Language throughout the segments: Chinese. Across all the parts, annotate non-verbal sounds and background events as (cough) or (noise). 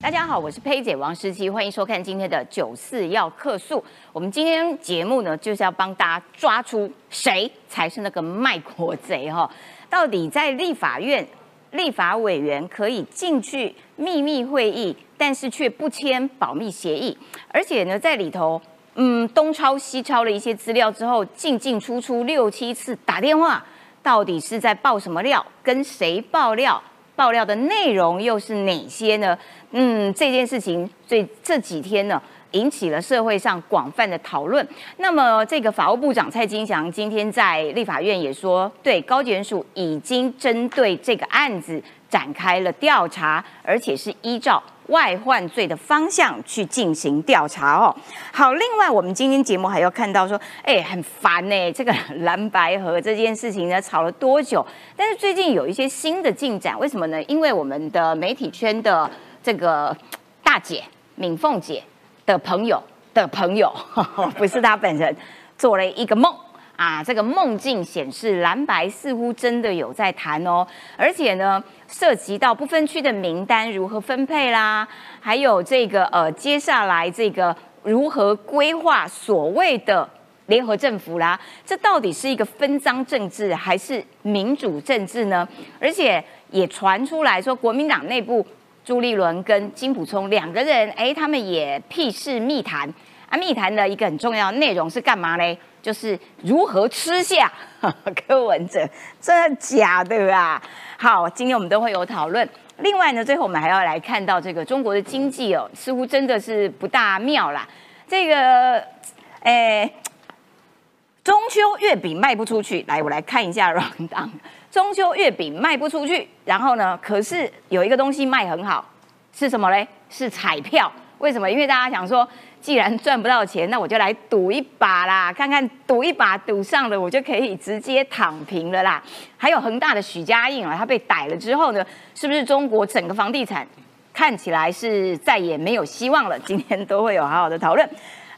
大家好，我是佩姐王诗琪，欢迎收看今天的九四要客诉。我们今天节目呢，就是要帮大家抓出谁才是那个卖国贼哈？到底在立法院立法委员可以进去秘密会议，但是却不签保密协议，而且呢，在里头嗯东抄西抄了一些资料之后，进进出出六七次打电话，到底是在爆什么料？跟谁爆料？爆料的内容又是哪些呢？嗯，这件事情这这几天呢，引起了社会上广泛的讨论。那么，这个法务部长蔡金祥今天在立法院也说，对高检署已经针对这个案子展开了调查，而且是依照。外患罪的方向去进行调查哦。(laughs) 好，另外我们今天节目还要看到说，哎，很烦呢，这个蓝白河这件事情呢，吵了多久？但是最近有一些新的进展，为什么呢？因为我们的媒体圈的这个大姐敏凤姐的朋友的朋友，(laughs) 不是她本人，做了一个梦。啊，这个梦境显示蓝白似乎真的有在谈哦，而且呢，涉及到不分区的名单如何分配啦，还有这个呃，接下来这个如何规划所谓的联合政府啦，这到底是一个分赃政治还是民主政治呢？而且也传出来说，国民党内部朱立伦跟金普聪两个人，哎，他们也屁事密谈啊，密谈的一个很重要内容是干嘛呢？就是如何吃下柯文哲，真的假的啊？好，今天我们都会有讨论。另外呢，最后我们还要来看到这个中国的经济哦，似乎真的是不大妙啦。这个，哎，中秋月饼卖不出去，来，我来看一下 r o n d。中秋月饼卖不出去，然后呢，可是有一个东西卖很好，是什么嘞？是彩票。为什么？因为大家想说。既然赚不到钱，那我就来赌一把啦，看看赌一把赌上了，我就可以直接躺平了啦。还有恒大的许家印啊，他被逮了之后呢，是不是中国整个房地产看起来是再也没有希望了？今天都会有好好的讨论。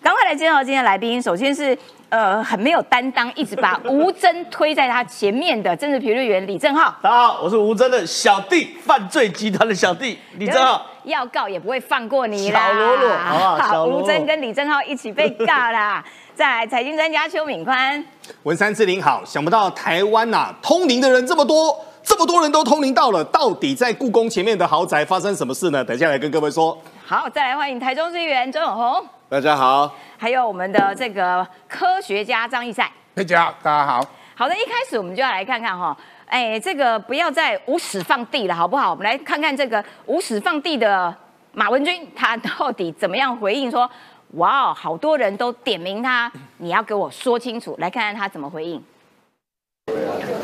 赶快来介绍今天来宾，首先是呃很没有担当，一直把吴征推在他前面的政治评论员李正浩。大家好，我是吴征的小弟，犯罪集团的小弟李正浩。要告也不会放过你啦！小罗罗，好，吴征跟李正浩一起被告啦。再来，财经专家邱敏宽，文山志玲好，想不到台湾呐通灵的人这么多，这么多人都通灵到了，到底在故宫前面的豪宅发生什么事呢？等下来跟各位说。好，再来欢迎台中市议员周永红。大家好，还有我们的这个科学家张义赛，大家好，大家好。好的，一开始我们就要来看看哈，哎，这个不要再无始放地了，好不好？我们来看看这个无始放地的马文君，他到底怎么样回应？说，哇，好多人都点名他，你要给我说清楚，来看看他怎么回应。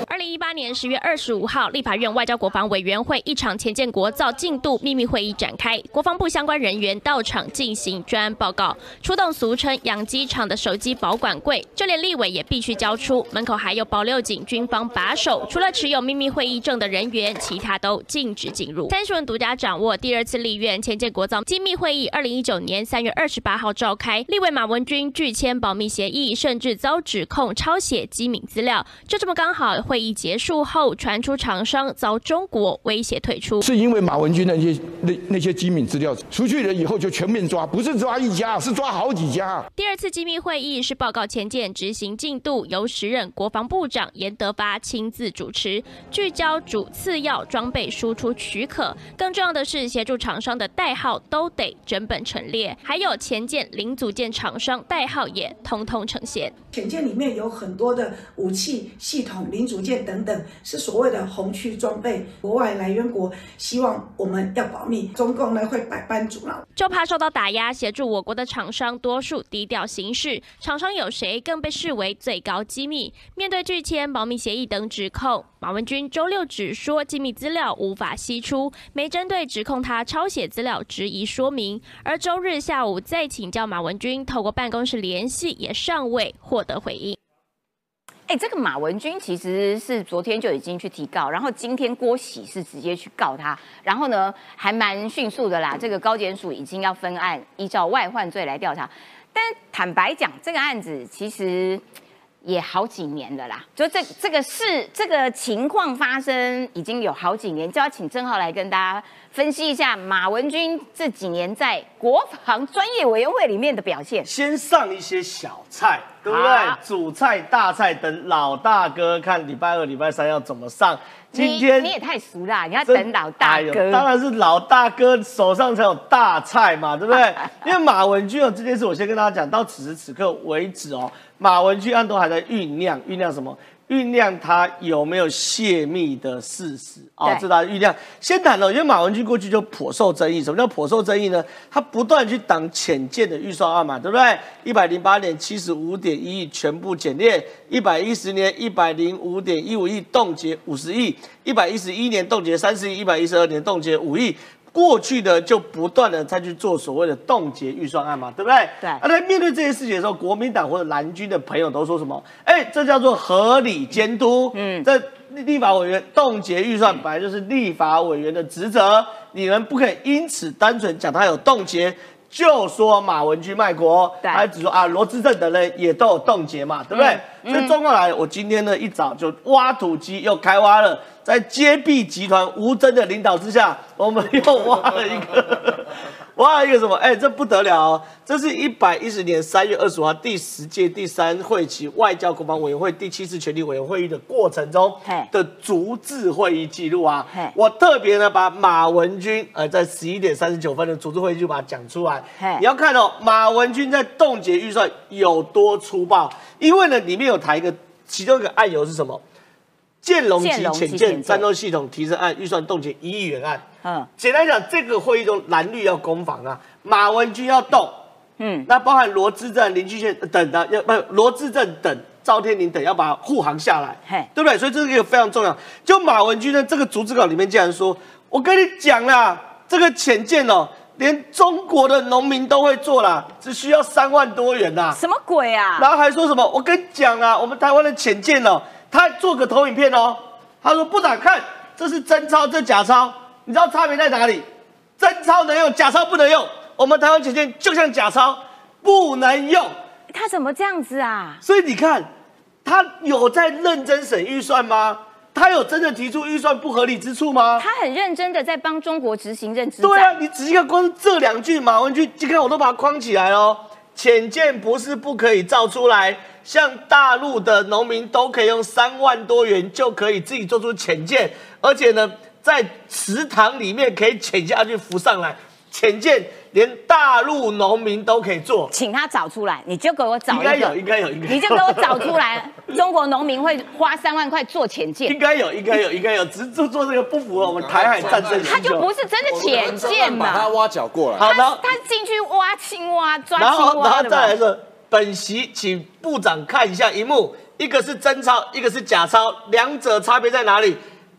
二零一八年十月二十五号，立法院外交国防委员会一场前建国造进度秘密会议展开，国防部相关人员到场进行专案报告，出动俗称养鸡场的手机保管柜，就连立委也必须交出，门口还有保六警军方把守，除了持有秘密会议证的人员，其他都禁止进入。三十人独家掌握第二次立院前建国造机密会议，二零一九年三月二十八号召开，立委马文君拒签保密协议，甚至遭指控抄写机密资料，就这么刚好会议结束后，传出厂商遭中国威胁退出，是因为马文君那些那那些机密资料出去了以后就全面抓，不是抓一家，是抓好几家。第二次机密会议是报告前舰执行进度，由时任国防部长严德发亲自主持，聚焦主次要装备输出许可，更重要的是协助厂商的代号都得整本陈列，还有前舰零组件厂商代号也通通呈现。前舰里面有很多的武器系统零组件。等等，是所谓的红区装备，国外来源国希望我们要保密，中共呢会百般阻挠，就怕受到打压。协助我国的厂商多数低调行事，厂商有谁更被视为最高机密？面对拒签保密协议等指控，马文君周六只说机密资料无法析出，没针对指控他抄写资料质疑说明。而周日下午再请教马文君，透过办公室联系，也尚未获得回应。哎，这个马文君其实是昨天就已经去提告，然后今天郭喜是直接去告他，然后呢还蛮迅速的啦。这个高检署已经要分案，依照外患罪来调查。但坦白讲，这个案子其实也好几年了啦，就这这个事这个情况发生已经有好几年，就要请郑浩来跟大家。分析一下马文君这几年在国防专业委员会里面的表现。先上一些小菜，对不对？主菜、大菜等老大哥看礼拜二、礼拜三要怎么上。今天你也太熟啦，你要等老大哥。当然是老大哥手上才有大菜嘛，对不对？(laughs) 因为马文君哦，这件事我先跟大家讲，到此时此刻为止哦，马文君案都还在酝酿，酝酿什么？酝酿他有没有泄密的事实哦对，这大家酝酿。先谈了，因为马文君过去就颇受争议。什么叫颇受争议呢？他不断去挡浅见的预算案嘛，对不对？一百零八年七十五点一亿全部减列，一百一十年一百零五点一五亿冻结五十亿，一百一十一年冻结三十亿，一百一十二年冻结五亿。过去的就不断的再去做所谓的冻结预算案嘛，对不对？对而在面对这些事情的时候，国民党或者蓝军的朋友都说什么？哎，这叫做合理监督。嗯，这立法委员冻结预算本来就是立法委员的职责，你们不可以因此单纯讲他有冻结。就说马文君卖国，对还只说啊罗志正等人也都有冻结嘛，对不对？嗯所以中国来，我今天呢一早就挖土机又开挖了，在接臂集团吴征的领导之下，我们又挖了一个，挖了一个什么？哎，这不得了哦！这是一百一十年三月二十五号第十届第三会期外交国防委员会第七次全体委员会议的过程中的逐字会议记录啊。我特别呢把马文君呃在十一点三十九分的逐字会议就把它讲出来嘿。你要看哦，马文君在冻结预算有多粗暴，因为呢里面有谈一个，其中一个案由是什么？建龙级潜潜舰舰战斗系统提升案预算冻结一亿元案。嗯简单讲，这个会议中蓝绿要攻防啊，马文君要动，嗯，那包含罗志正、林俊宪等的，要不罗志正等赵天麟等要把护航下来，嘿对不对？所以这是一个非常重要。就马文君的，这个逐字稿里面竟然说，我跟你讲啦，这个潜舰哦，连中国的农民都会做啦，只需要三万多元呐、什么鬼啊？然后还说什么？我跟你讲啊，我们台湾的潜舰哦，他做个投影片哦。他说部长看，这是真钞，这假钞，你知道差别在哪里？真钞能用，假钞不能用。我们台湾潜舰就像假钞，不能用。他怎么这样子啊？所以你看，他有在认真审预算吗？他有真的提出预算不合理之处吗？他很认真的在帮中国执行认知战。对啊，你仔细看，光这两句马文君，你看我都把它框起来哦。浅见不是不可以造出来，像大陆的农民都可以用三万多元就可以自己做出浅见，而且呢，在池塘里面可以潜下去浮上来。潜舰连大陆农民都可以做，请他找出来，你就给我找一应该有，个，应该有，应该有你就给我找出来，中国农民会花三万块做潜舰应，该有，应该有，应该有，只是做做这个不符合我们台海战争。他就不是真的潜舰嘛，把它挖角过来。好，然后他他进去挖青蛙、抓然后然后青蛙的吧？再来说，本席请部长看一下一幕，一个是真钞，一个是假钞，两者差别在哪里？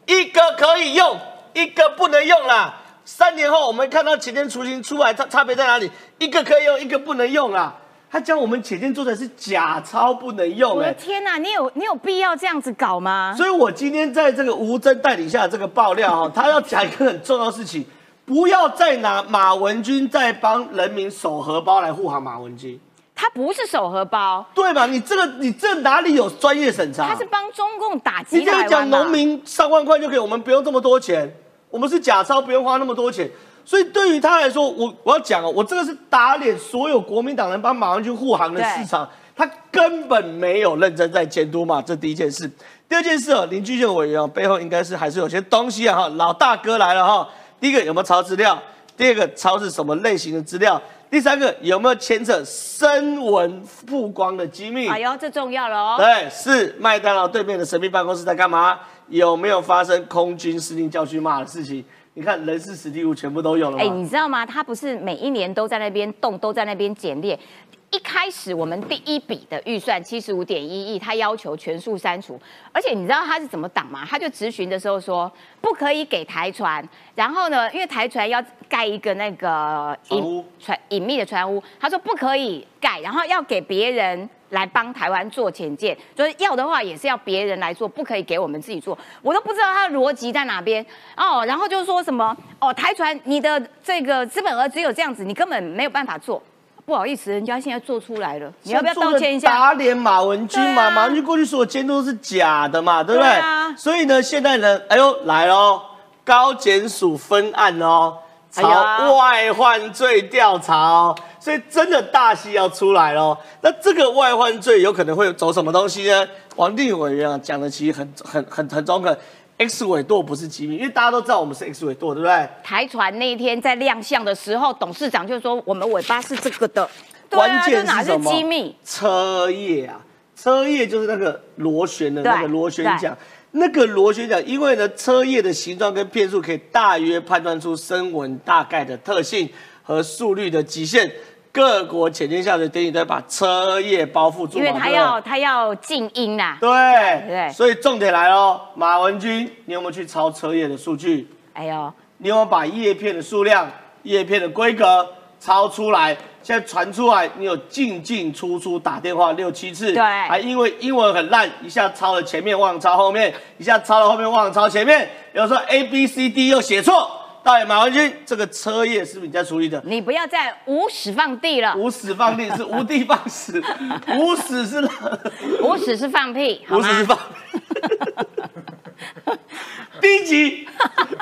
一个可以用，一个不能用啦。三年后我们看到前天雏形出来，它差别在哪里？一个可以用，一个不能用啊。他将我们潜舰做的是假钞不能用、我的哎，天哪，你有你有必要这样子搞吗？所以我今天在这个吴征带领下的这个爆料哈，他要讲一个很重要的事情，不要再拿马文君在帮人民守荷包来护航马文君。他不是手荷包，对吧？你这个你这哪里有专业审查？他是帮中共打你这击台湾嘛样讲农民上万块就可以，我们不用这么多钱，我们是假钞，不用花那么多钱。所以对于他来说，我我要讲哦，我这个是打脸所有国民党人帮马上去护航的市场，他根本没有认真在监督嘛，这第一件事。第二件事哦，林俊宪委员哦，背后应该是还是有些东西啊哈，老大哥来了哈。第一个有没有抄资料？第二个抄是什么类型的资料？第三个有没有牵扯声纹曝光的机密？哎呦，这重要了哦。对，是麦当劳对面的神秘办公室在干嘛？有没有发生空军司令叫去骂的事情？你看人事史蒂夫全部都有了吗？哎，你知道吗？他不是每一年都在那边动，都在那边检列。一开始我们第一笔的预算七十五点一亿，他要求全数删除，而且你知道他是怎么挡吗？他就质询的时候说不可以给台船，然后呢，因为台船要盖一个那个船屋隐船隐秘的船屋，他说不可以盖，然后要给别人来帮台湾做潜舰，就是要的话也是要别人来做，不可以给我们自己做。我都不知道他的逻辑在哪边哦。然后就说什么哦，台船你的这个资本额只有这样子，你根本没有办法做。不好意思，人家现在做出来了，你要不要道歉一下？打脸马文君嘛，马文君过去所有监督都是假的嘛，对不对？对啊所以呢，现在呢，哎呦来喽，高检署分案哦，朝外患罪调查哦，所以真的大戏要出来喽。那这个外患罪有可能会走什么东西呢？王定伟委员啊讲的其实很很很很中肯，X 尾舵不是机密，因为大家都知道我们是 X 尾舵，对不对？台船那一天在亮相的时候，董事长就说我们尾巴是这个的，对关键是什么？机密？车叶啊，车叶就是那个螺旋的那个螺旋桨。那个螺旋桨，因为呢，车叶的形状跟片数可以大约判断出声纹大概的特性和速率的极限。各国潜舰下水典礼都会把车叶包覆住，因为他要他要静音呐。对对所以重点来喽，马文君，你有没有去抄车叶的数据？哎呦，你有没有把叶片的数量、叶片的规格抄出来？现在传出来，你有进进出出打电话六七次，对还因为英文很烂，一下抄了前面忘了抄后面，一下抄了后面忘了抄前面，有时候 A B C D 又写错。到底马文君这个车业是不是你在处理的？你不要再无屎放地了，无屎放地是无地放屎，(laughs) 无屎是无屎是放屁，无屎是放。低级，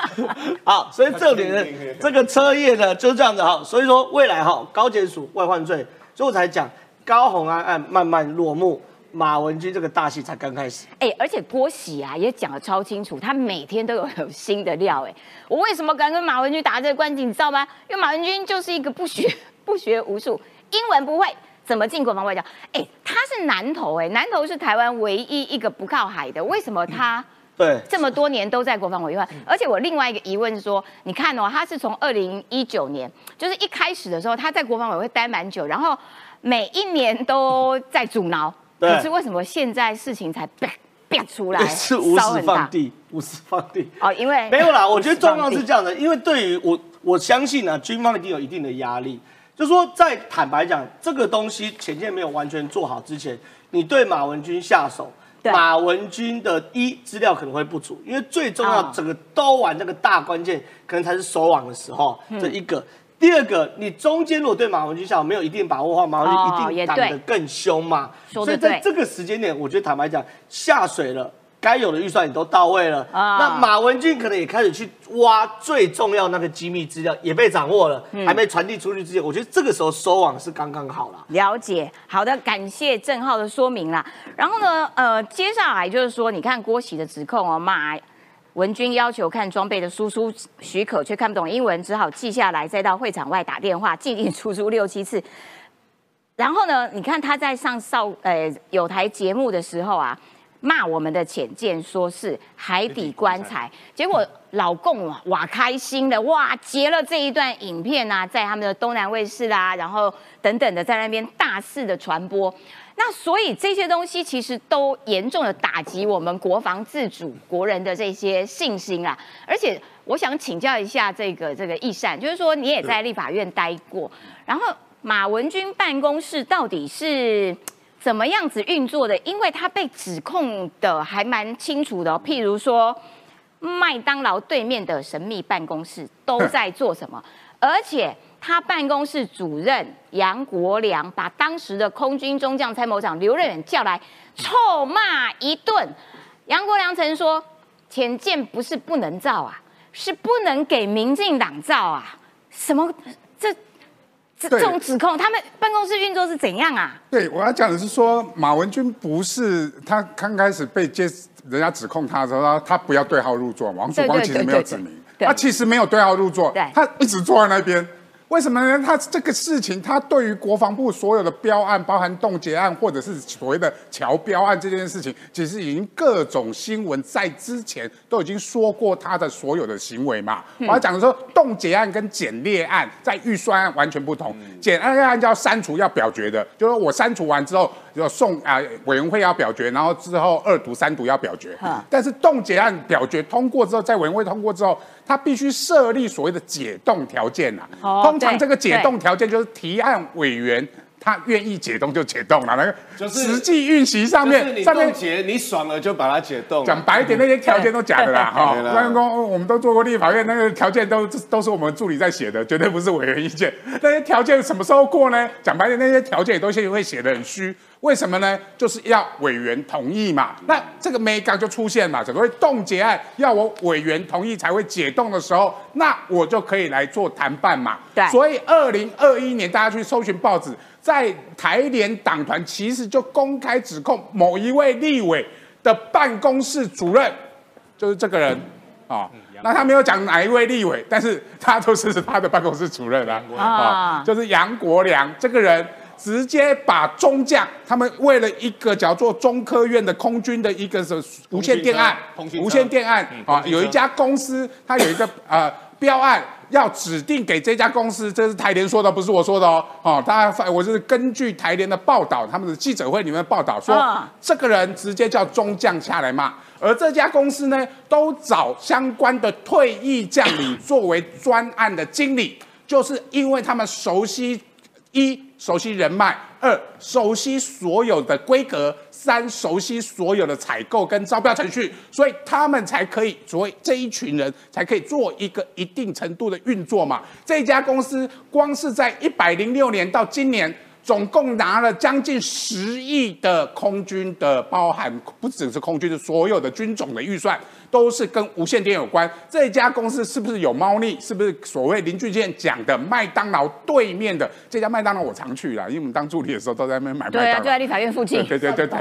(laughs) 好，所以这里呢，这个车业呢就是这样子哈，所以说未来哈高检署外患罪，所以我才讲高红安案慢慢落幕，马文君这个大戏才刚开始。哎、而且郭喜啊也讲的超清楚，他每天都有有新的料。哎，我为什么敢跟马文君打这个关系，你知道吗？因为马文君就是一个不学 (laughs) 不学无术，英文不会，怎么进国防外交？哎、他是南投，哎，南投是台湾唯一一个不靠海的，为什么他？对，这么多年都在国防委员会，而且我另外一个疑问是说，你看哦，他是从二零一九年，就是一开始的时候，他在国防委员会待蛮久，然后每一年都在阻挠，对可是为什么现在事情才变变出来，是无屎烧很大？放地，无私放地。哦，因为没有啦，我觉得状况是样。这样的，因为对于我，我相信啊，军方一定有一定的压力。就说在坦白讲，这个东西前线没有完全做好之前，你对马文君下手，对马文君的一资料可能会不足，因为最重要哦整个兜完那个大关键，可能才是收网的时候，嗯这一个。第二个，你中间如果对马文君下手没有一定把握的话，马文哦君一定挡也对得更凶嘛。所以在这个时间点，我觉得坦白讲，下水了。该有的预算也都到位了，啊那马文君可能也开始去挖最重要那个机密资料，也被掌握了，嗯还没传递出去之前，我觉得这个时候收网是刚刚好了。了解，好的，感谢郑浩的说明啦。然后呢，呃，接下来就是说，你看郭喜的指控哦，马文君要求看装备的输出许可，却看不懂英文，只好记下来，再到会场外打电话，进进出出 (laughs) 六七次。然后呢，你看他在上少呃有台节目的时候啊，骂我们的潜舰说是海底棺材，结果老共哇哇开心的哇截了这一段影片啊，在他们的东南卫视啦，然后等等的在那边大肆的传播。那所以这些东西其实都严重的打击我们国防自主国人的这些信心啦。而且我想请教一下这个这个易善，就是说你也在立法院待过，然后马文君办公室到底是怎么样子运作的？因为他被指控的还蛮清楚的、哦，譬如说麦当劳对面的神秘办公室都在做什么，(laughs) 而且。他办公室主任杨国良把当时的空军中将参谋长刘任远叫来臭骂一顿。杨国良曾说：“潜舰不是不能造啊，是不能给民进党造啊。”什么？这这这种指控，他们办公室运作是怎样啊？对，我要讲的是说，马文君不是他刚开始被接人家指控他的时候，他他不要对号入座嘛，王曙光其实没有指明，对他其实没有对号入座对，他一直坐在那边。为什么呢？他这个事情，他对于国防部所有的标案，包含冻结案或者是所谓的桥标案这件事情，其实已经各种新闻在之前都已经说过他的所有的行为嘛。我要讲的说，冻结案跟减列案在预算案完全不同。减列案叫删除要表决的，就是我删除完之后要送啊、委员会要表决，然后之后二读三读要表决嗯。但是冻结案表决通过之后，在委员会通过之后，它必须设立所谓的解冻条件呐、哦通常对这个解冻条件就是提案委员他愿意解冻就解冻了，那个就是实际运行上面上面解，你爽了就把它解冻。讲白一点，那些条件都假的啦，(laughs) 哈。关公，我们都做过立法院，那个条件都都是我们助理在写的，绝对不是委员意见。那些条件什么时候过呢？讲白点，那些条件也都是会写的很虚。为什么呢？就是要委员同意嘛。那这个没刚就出现嘛，所谓冻结案要我委员同意才会解冻的时候，那我就可以来做谈判嘛。对所以二零二一年大家去搜寻报纸，在台联党团其实就公开指控某一位立委的办公室主任，就是这个人啊。那他没有讲哪一位立委，但是他都是他的办公室主任啊，啊啊，就是杨国良这个人。直接把中将他们为了一个叫做中科院的空军的一个什么无线电案无线电案啊，有一家公司它有一个呃标案。要指定给这家公司，这是台联说的，不是我说的哦。哦，他我是根据台联的报道，他们的记者会里面的报道说，啊这个人直接叫中将下来骂，而这家公司呢，都找相关的退役将领作为专案的经理，就是因为他们熟悉一熟悉人脉，二熟悉所有的规格，三熟悉所有的采购跟招标程序，所以他们才可以，所以这一群人才可以做一个一定程度的运作嘛。这家公司光是在一百零六年到今年。总共拿了将近十亿的空军的，包含不只是空军的所有的军种的预算，都是跟无线电有关。这家公司是不是有猫腻？是不是所谓林俊健讲的麦当劳对面的这家麦当劳？我常去啦，因为我们当助理的时候都在那边买麦当劳。对啊，就在立法院附近。对对对对？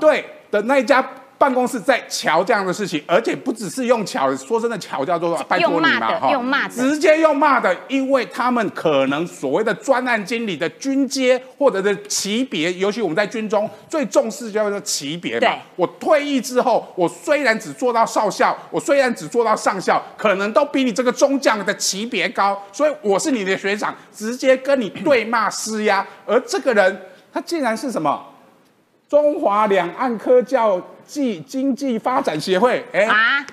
对的那一家办公室在瞧这样的事情，而且不只是用瞧，说真的瞧叫做拜托你嘛哈用骂的直接用骂的，因为他们可能所谓的专案经理的军阶或者是级别，尤其我们在军中最重视叫做级别对嘛。我退役之后，我虽然只做到少校，我虽然只做到上校，可能都比你这个中将的级别高，所以我是你的学长，直接跟你对骂施压，而这个人他竟然是什么？中华两岸科教暨经济发展协会，哎、啊，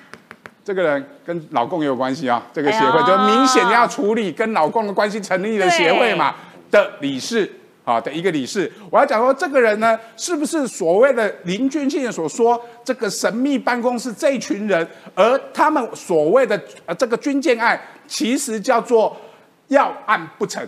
这个人跟老共也有关系啊。这个协会哎就明显要处理跟老共的关系成立的协会嘛的理事啊的一个理事。我要讲说，这个人呢，是不是所谓的林俊庆所说这个神秘办公室这一群人，而他们所谓的呃这个军舰案，其实叫做要案不成，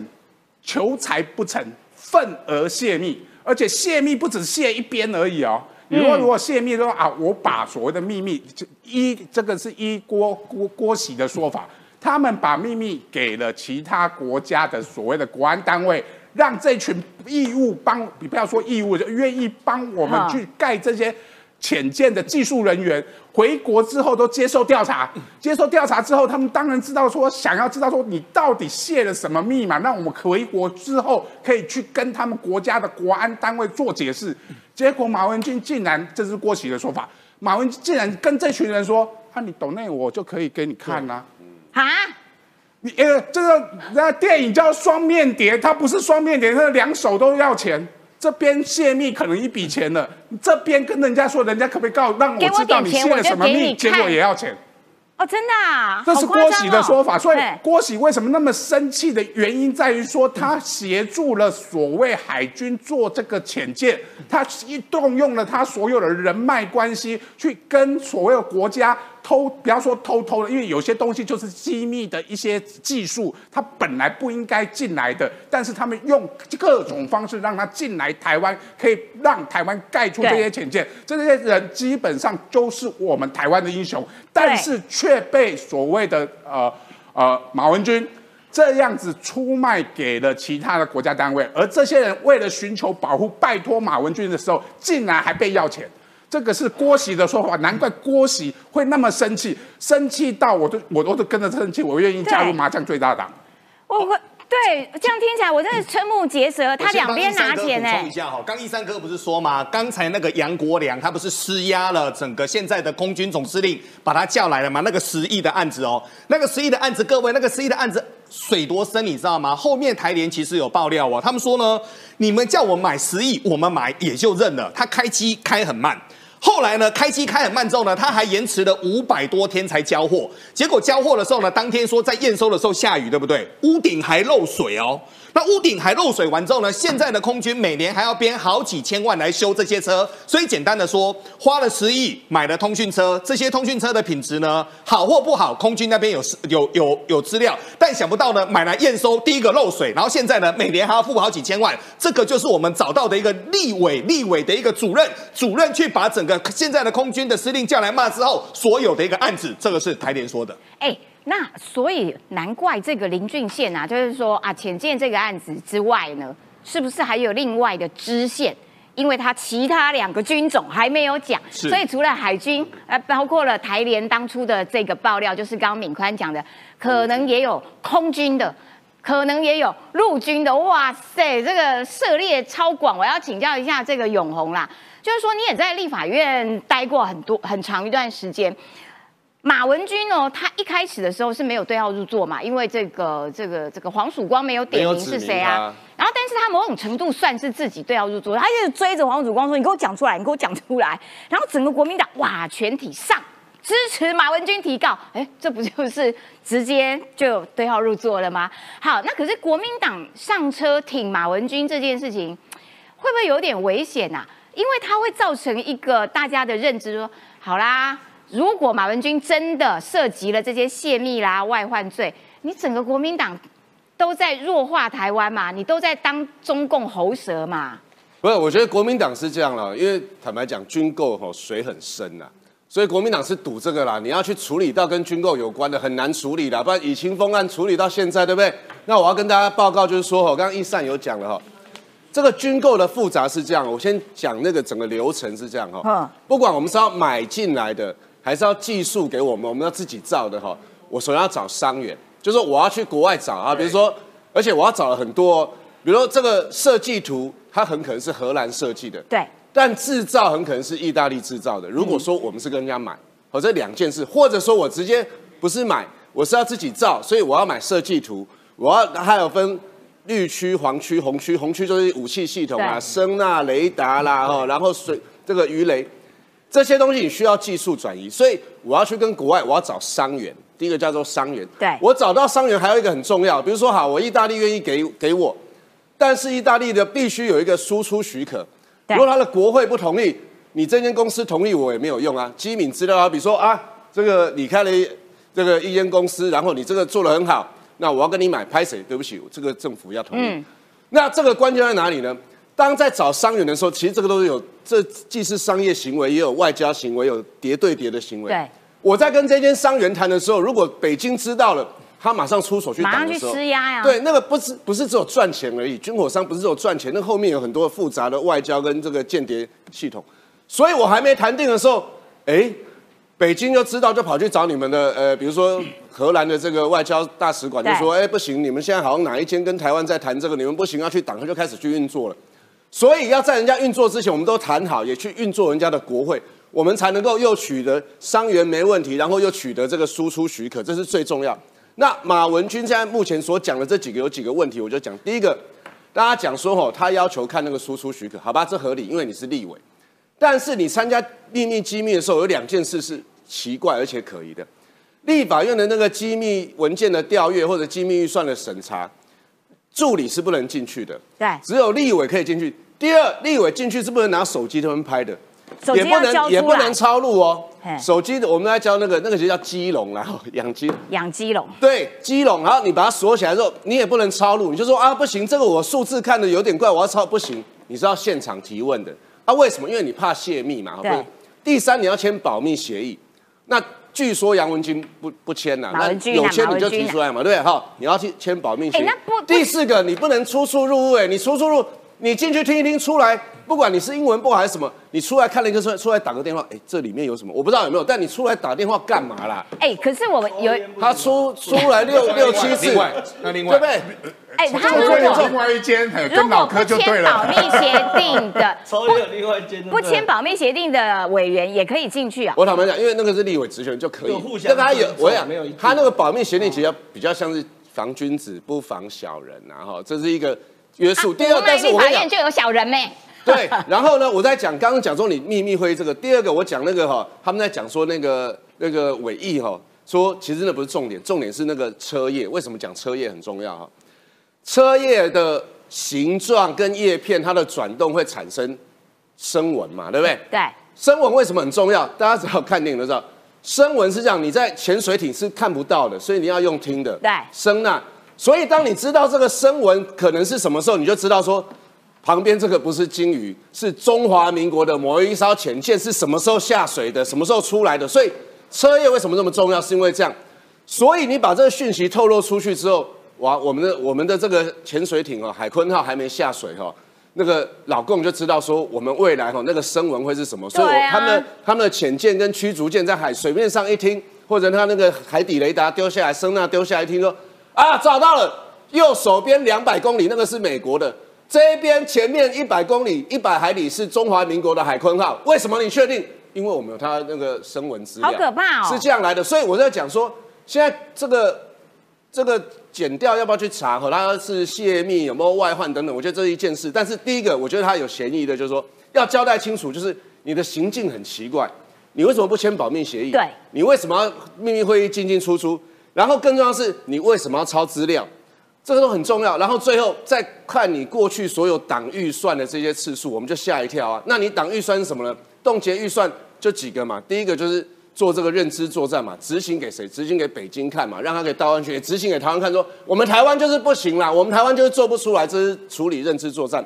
求财不成，愤而泄密，而且泄密不止泄一边而已哦。你说如果泄密的话啊，我把所谓的秘密，就依这个是一郭郭郭喜的说法，他们把秘密给了其他国家的所谓的国安单位，让这群义务帮，你不要说义务，就愿意帮我们去盖这些潜舰的技术人员回国之后都接受调查，接受调查之后，他们当然知道说，想要知道说你到底泄了什么密码，让我们回国之后可以去跟他们国家的国安单位做解释。结果马文君竟然，这是郭喜的说法，马文君竟然跟这群人说：“啊，你懂内我就可以给你看啦、啊，你呃，这个那电影叫双面谍，它不是双面谍，它两手都要钱。这边泄密可能一笔钱了，这边跟人家说，人家可不可以告让我知道你泄了什么密，结果也要钱。哦，真的啊，这是郭喜的哦说法，所以郭喜为什么那么生气的原因在于说，他协助了所谓海军做这个潜舰，他一动用了他所有的人脉关系，去跟所谓的国家偷，不要说偷偷的，因为有些东西就是机密的一些技术，它本来不应该进来的，但是他们用各种方式让它进来台湾，可以让台湾盖出这些潜舰，这些人基本上就是我们台湾的英雄，但是却被所谓的呃呃马文君这样子出卖给了其他的国家单位，而这些人为了寻求保护，拜托马文君的时候，竟然还被要钱。这个是郭喜的说法，难怪郭喜会那么生气，生气到我都我都都跟着生气，我愿意加入麻将最大党。我会对这样听起来，我真的瞠目结舌。他两边拿钱呢、我先帮一三哥补充一下哈，刚一三哥不是说嘛，刚才那个杨国良他不是施压了整个现在的空军总司令，把他叫来了嘛？那个十亿的案子哦，那个十亿的案子，各位那个十亿的案子水多深你知道吗？后面台联其实有爆料哦，他们说呢，你们叫我买十亿，我们买也就认了，他开机开很慢。后来呢，开机开很慢之后呢，他还延迟了五百多天才交货。结果交货的时候呢，当天说在验收的时候下雨，对不对？屋顶还漏水哦。那屋顶还漏水完之后呢，现在的空军每年还要编好几千万来修这些车。所以简单的说，花了十亿买了通讯车，这些通讯车的品质呢，好或不好，空军那边有有有有资料。但想不到呢，买来验收，第一个漏水，然后现在呢，每年还要付好几千万。这个就是我们找到的一个立委立委的一个主任，主任去把整个现在的空军的司令叫来骂之后，所有的一个案子，这个是台联说的。哎，那所以难怪这个林俊宪啊，就是说啊，浅见这个案子之外呢，是不是还有另外的支线？因为他其他两个军种还没有讲，所以除了海军，呃，包括了台联当初的这个爆料，就是刚刚敏宽讲的，可能也有空军的。可能也有陆军的，哇塞，这个涉猎超广。我要请教一下这个永红啦，就是说你也在立法院待过很多很长一段时间。马文君哦，他一开始的时候是没有对号入座嘛，因为这个这个这个黄曙光没有点名是谁啊？然后，但是他某种程度算是自己对号入座，他一直追着黄曙光说：“你给我讲出来，你给我讲出来。”然后整个国民党哇，全体上支持马文君提告，哎，这不就是直接就对号入座了吗？好，那可是国民党上车挺马文君这件事情，会不会有点危险呐、因为它会造成一个大家的认知说，好啦。如果马文君真的涉及了这些泄密啦、外患罪，你整个国民党都在弱化台湾嘛，你都在当中共喉舌嘛。不是，我觉得国民党是这样了，因为坦白讲，军购吼水很深呐，所以国民党是赌这个啦。你要去处理到跟军购有关的，很难处理啦，不然以清风案处理到现在，对不对？那我要跟大家报告，就是说吼，刚刚一善有讲了哈，这个军购的复杂是这样，我先讲那个整个流程是这样哈嗯。不管我们是要买进来的，还是要技术给我们，我们要自己造的哈。我首先要找商源，就是我要去国外找啊，比如说，而且我要找了很多哦，比如说这个设计图，它很可能是荷兰设计的，对，但制造很可能是意大利制造的。如果说我们是跟人家买，好，这两件事，或者说我直接不是买，我是要自己造，所以我要买设计图，我要还有分绿区、黄区、红区，红区就是武器系统啊，对声呐、雷达啦，哈，然后水这个鱼雷。这些东西你需要技术转移，所以我要去跟国外，我要找商源。第一个叫做商源，对我找到商源还有一个很重要，比如说好，我意大利愿意给给我，但是意大利的必须有一个输出许可，如果他的国会不同意，你这间公司同意我也没有用啊。机敏资料啊，比如说啊，这个你开了一这个一间公司，然后你这个做的很好，那我要跟你买，拍谁？对不起，这个政府要同意。嗯那这个关键在哪里呢？当在找商员的时候，其实这个都是有，这既是商业行为，也有外交行为，有叠对叠的行为。对，我在跟这间商员谈的时候，如果北京知道了，他马上出手去马上去挡的时候，施压呀。对，那个不是不是只有赚钱而已，军火商不是只有赚钱，那后面有很多复杂的外交跟这个间谍系统，所以我还没谈定的时候，哎，北京就知道，就跑去找你们的呃，比如说荷兰的这个外交大使馆，就说，哎，不行，你们现在好像哪一间跟台湾在谈这个，你们不行，要去挡，他就开始去运作了。所以要在人家运作之前，我们都谈好，也去运作人家的国会，我们才能够又取得伤员没问题，然后又取得这个输出许可，这是最重要。那马文君现在目前所讲的这几个有几个问题，我就讲第一个，大家讲说吼，他要求看那个输出许可，好吧，这合理，因为你是立委。但是你参加秘密机密的时候，有两件事是奇怪而且可疑的。立法院的那个机密文件的调阅或者机密预算的审查，助理是不能进去的。对，只有立委可以进去。第二，立委进去是不能拿手机他们拍的，也不能也不能抄录哦。手机的我们来教那个那个就叫鸡笼，然 (laughs) 后养鸡。养鸡笼。对，鸡笼，然后你把它锁起来之后，你也不能抄录，你就说啊不行，这个我数字看的有点怪，我要抄不行，你是要现场提问的。啊，为什么？因为你怕泄密嘛。对不第三，你要签保密协议。那据说杨文军不不签呐，那有签你就提出来嘛，对不对？哈，你要去签保密协议。第四个，你不能出出入入，哎，你出出入，你进去听一听，出来，不管你是英文不好还是什么，你出来看了一个出来出来打个电话，哎，这里面有什么？我不知道有没有，但你出来打电话干嘛啦？哎，可是我们有他出出来六六七次，另外那另外对不对？哎，他我如果另外一间嘿如果不科就对签保。密协定的，抽也有另外一间，不签保密协定的委员也可以进去啊。我坦白讲，因为那个是立委职权就可以有互，相那他有我讲没有他那个保密协定其实比较像是防君子不防小人啊，哈，这是一个约束。第二，但是立我讲，法院就有小人没？对，然后呢，我在讲刚刚讲说你秘密会议这个，第二个我讲那个哈，他们在讲说那个那个尾翼哈，说其实那不是重点，重点是那个车叶。为什么讲车叶很重要哈？车叶的形状跟叶片它的转动会产生声纹嘛，对不对？对，声纹为什么很重要？大家只要看电影都知道，声纹是这样，你在潜水艇是看不到的，所以你要用听的。对声呐。所以当你知道这个声纹可能是什么时候，你就知道说，旁边这个不是鲸鱼，是中华民国的某一艘潜舰是什么时候下水的，什么时候出来的。所以车业为什么这么重要？是因为这样。所以你把这个讯息透露出去之后，哇，我们的我们的这个潜水艇哦，海鲲号还没下水哈、那个老共就知道说我们未来哈、那个声纹会是什么，所以我啊他们他们的潜舰跟驱逐舰在海水面上一听，或者他那个海底雷达丢下来，声呐丢下来一听说啊找到了，右手边两百公里那个是美国的，这一边前面一百公里一百海里是中华民国的海坤号，为什么你确定？因为我们有它那个声纹资料，好可怕哦是这样来的，所以我在讲说，现在这个这个剪掉要不要去查和它是泄密有没有外患等等，我觉得这是一件事。但是第一个，我觉得他有嫌疑的，就是说要交代清楚，就是你的行径很奇怪，你为什么不签保密协议？对你为什么要秘密会议进进出出？然后更重要的是，你为什么要抄资料？这个都很重要。然后最后再看你过去所有党预算的这些次数，我们就吓一跳啊。那你党预算是什么呢？冻结预算就几个嘛。第一个就是做这个认知作战嘛，执行给谁？执行给北京看嘛，让他给到湾去，也执行给台湾看说，我们台湾就是不行啦，我们台湾就是做不出来，这是处理认知作战。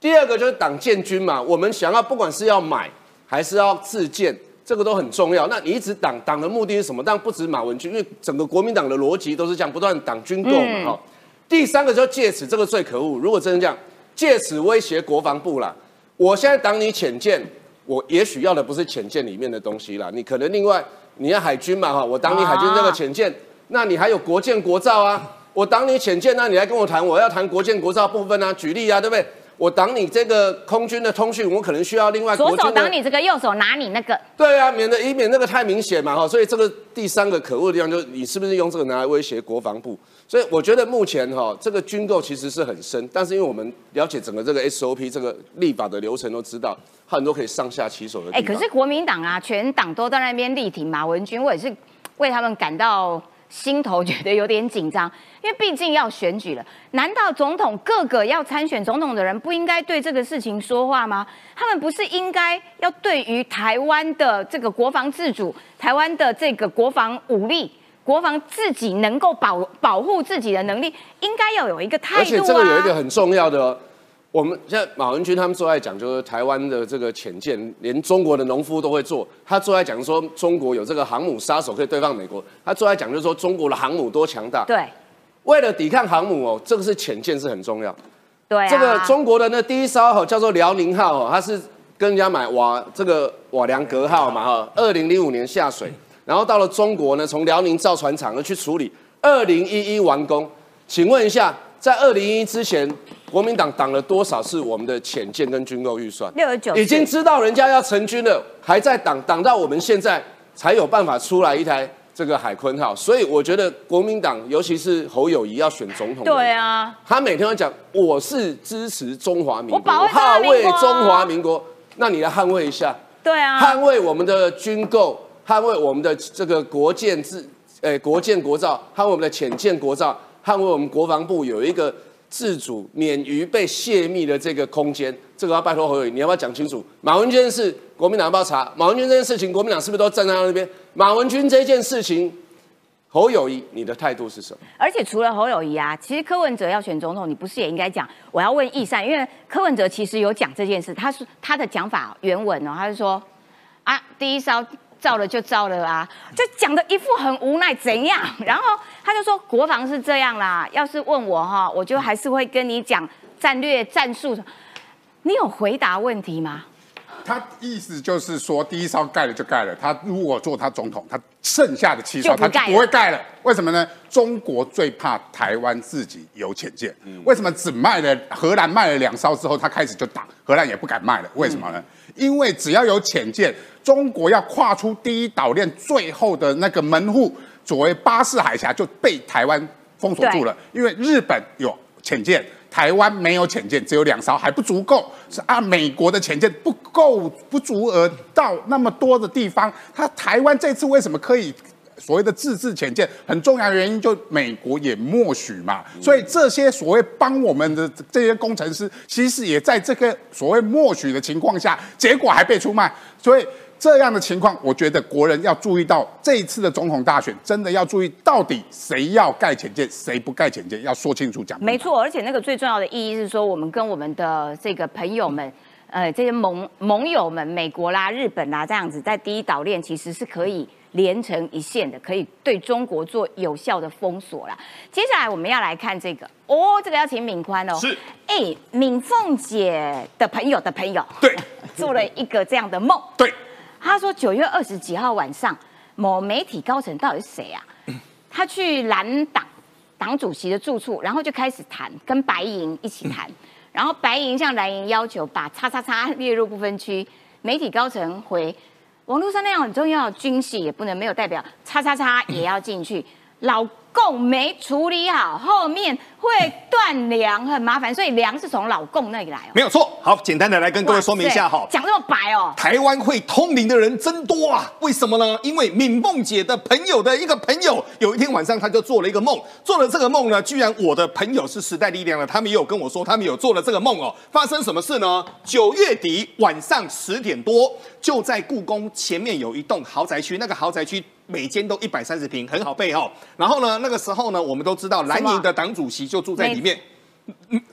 第二个就是党建军嘛，我们想要不管是要买还是要自建，这个都很重要。那你一直党党的目的是什么？当然不止马文君，因为整个国民党的逻辑都是这样，不断党军购嘛。哈、第三个就借此，这个最可恶。如果真的这样，借此威胁国防部啦，我现在挡你潜舰，我也许要的不是潜舰里面的东西啦，你可能另外你要海军嘛哈，我挡你海军这个潜舰，那你还有国舰国造啊，我挡你潜舰，那你来跟我谈，我要谈国舰国造部分啊，举例啊，对不对？我挡你这个空军的通讯，我可能需要另外左手挡你这个，右手拿你那个。对啊，免得以免那个太明显嘛哈，所以这个第三个可恶的地方就是你是不是用这个拿来威胁国防部？所以我觉得目前哈这个军购其实是很深，但是因为我们了解整个这个 SOP 这个立法的流程都知道，它很多可以上下其手的哎，方。可是国民党啊，全党都在那边力挺马文君，我也是为他们感到心头觉得有点紧张，因为毕竟要选举了。难道总统各个要参选总统的人不应该对这个事情说话吗？他们不是应该要对于台湾的这个国防自主、台湾的这个国防武力？国防自己能够保保护自己的能力，应该要有一个态度啊。而且这个有一个很重要的，我们现在马文君他们最爱讲，就是台湾的这个潜舰，连中国的农夫都会做。他最爱讲说中国有这个航母杀手可以对抗美国，他最爱讲就是说中国的航母多强大。对为了抵抗航母哦，这个是潜舰是很重要。对啊，这个中国的那第一艘哈叫做辽宁号哦，它是跟人家买瓦这个瓦良格号嘛哈，二零零五年下水，然后到了中国呢，从辽宁造船厂呢去处理，二零一一完工。请问一下，在二零一一之前，国民党挡了多少次我们的潜舰跟军购预算？六十九已经知道人家要成军了，还在挡，挡到我们现在才有办法出来一台这个海坤号。所以我觉得国民党，尤其是侯友谊要选总统，对啊，他每天都讲我是支持中华民国，我保卫中华捍卫民国中华民国。那你来捍卫一下，对啊，捍卫我们的军购，捍卫我们的这个国建自，诶、国建国造，捍卫我们的潜舰国造，捍卫我们国防部有一个自主免于被泄密的这个空间。这个要拜托侯友宜，你要不要讲清楚？马文君是，国民党要不要查？马文君这件事情，国民党是不是都站在他那边？马文君这件事情，侯友谊，你的态度是什么？而且除了侯友谊啊，其实柯文哲要选总统，你不是也应该讲我要问易善，因为柯文哲其实有讲这件事，他是他的讲法原文哦，他是说啊，第一烧照了就照了啊，就讲的一副很无奈怎样，(laughs) 然后他就说国防是这样啦，要是问我哈，我就还是会跟你讲战略战术。你有回答问题吗？他意思就是说，第一艘盖了就盖了，他如果做他总统，他剩下的七艘他就不会盖了。为什么呢？中国最怕台湾自己有潜舰。为什么只卖了荷兰卖了两艘之后，他开始就打，荷兰也不敢卖了？为什么呢？因为只要有潜舰，中国要跨出第一岛链最后的那个门户，所谓巴士海峡就被台湾封锁住了。因为日本有潜舰，台湾没有潜舰，只有两艘还不足够，是啊，美国的潜舰不够不足额到那么多的地方，它台湾这次为什么可以？所谓的自制潜舰很重要原因，就美国也默许嘛，所以这些所谓帮我们的这些工程师，其实也在这个所谓默许的情况下，结果还被出卖，所以这样的情况，我觉得国人要注意到这一次的总统大选，真的要注意到底谁要盖浅见，谁不盖浅见，要说清楚讲。没错，而且那个最重要的意义是说，我们跟我们的这个朋友们，呃，这些盟盟友们，美国啦、日本啦，这样子在第一岛链其实是可以。连成一线的，可以对中国做有效的封锁了。接下来我们要来看这个哦，这个要请敏宽哦。是，哎，敏凤姐的朋友的朋友，对，做了一个这样的梦。对，他说九月二十几号晚上，某媒体高层到底是谁啊？(coughs) 他去蓝党党主席的住处，然后就开始谈，跟白银一起谈。(coughs) 然后白银向蓝营要求把叉叉叉列入不分区，媒体高层回。网络上那样很重要，军系也不能没有代表，叉叉叉也要进去。老共没处理好，后面会断粮，很麻烦，所以粮是从老共那里来哦。没有错，好，简单的来跟各位说明一下哈。讲那么白哦。台湾会通灵的人真多啊，为什么呢？因为敏凤姐的朋友的一个朋友，有一天晚上他就做了一个梦，做了这个梦呢，居然我的朋友是时代力量的，他们也有跟我说，他们有做了这个梦哦。发生什么事呢？九月底晚上十点多，就在故宫前面有一栋豪宅区，那个豪宅区。每间都一百三十平，很好背哦。然后呢，那个时候呢，我们都知道蓝营的党主席就住在里面。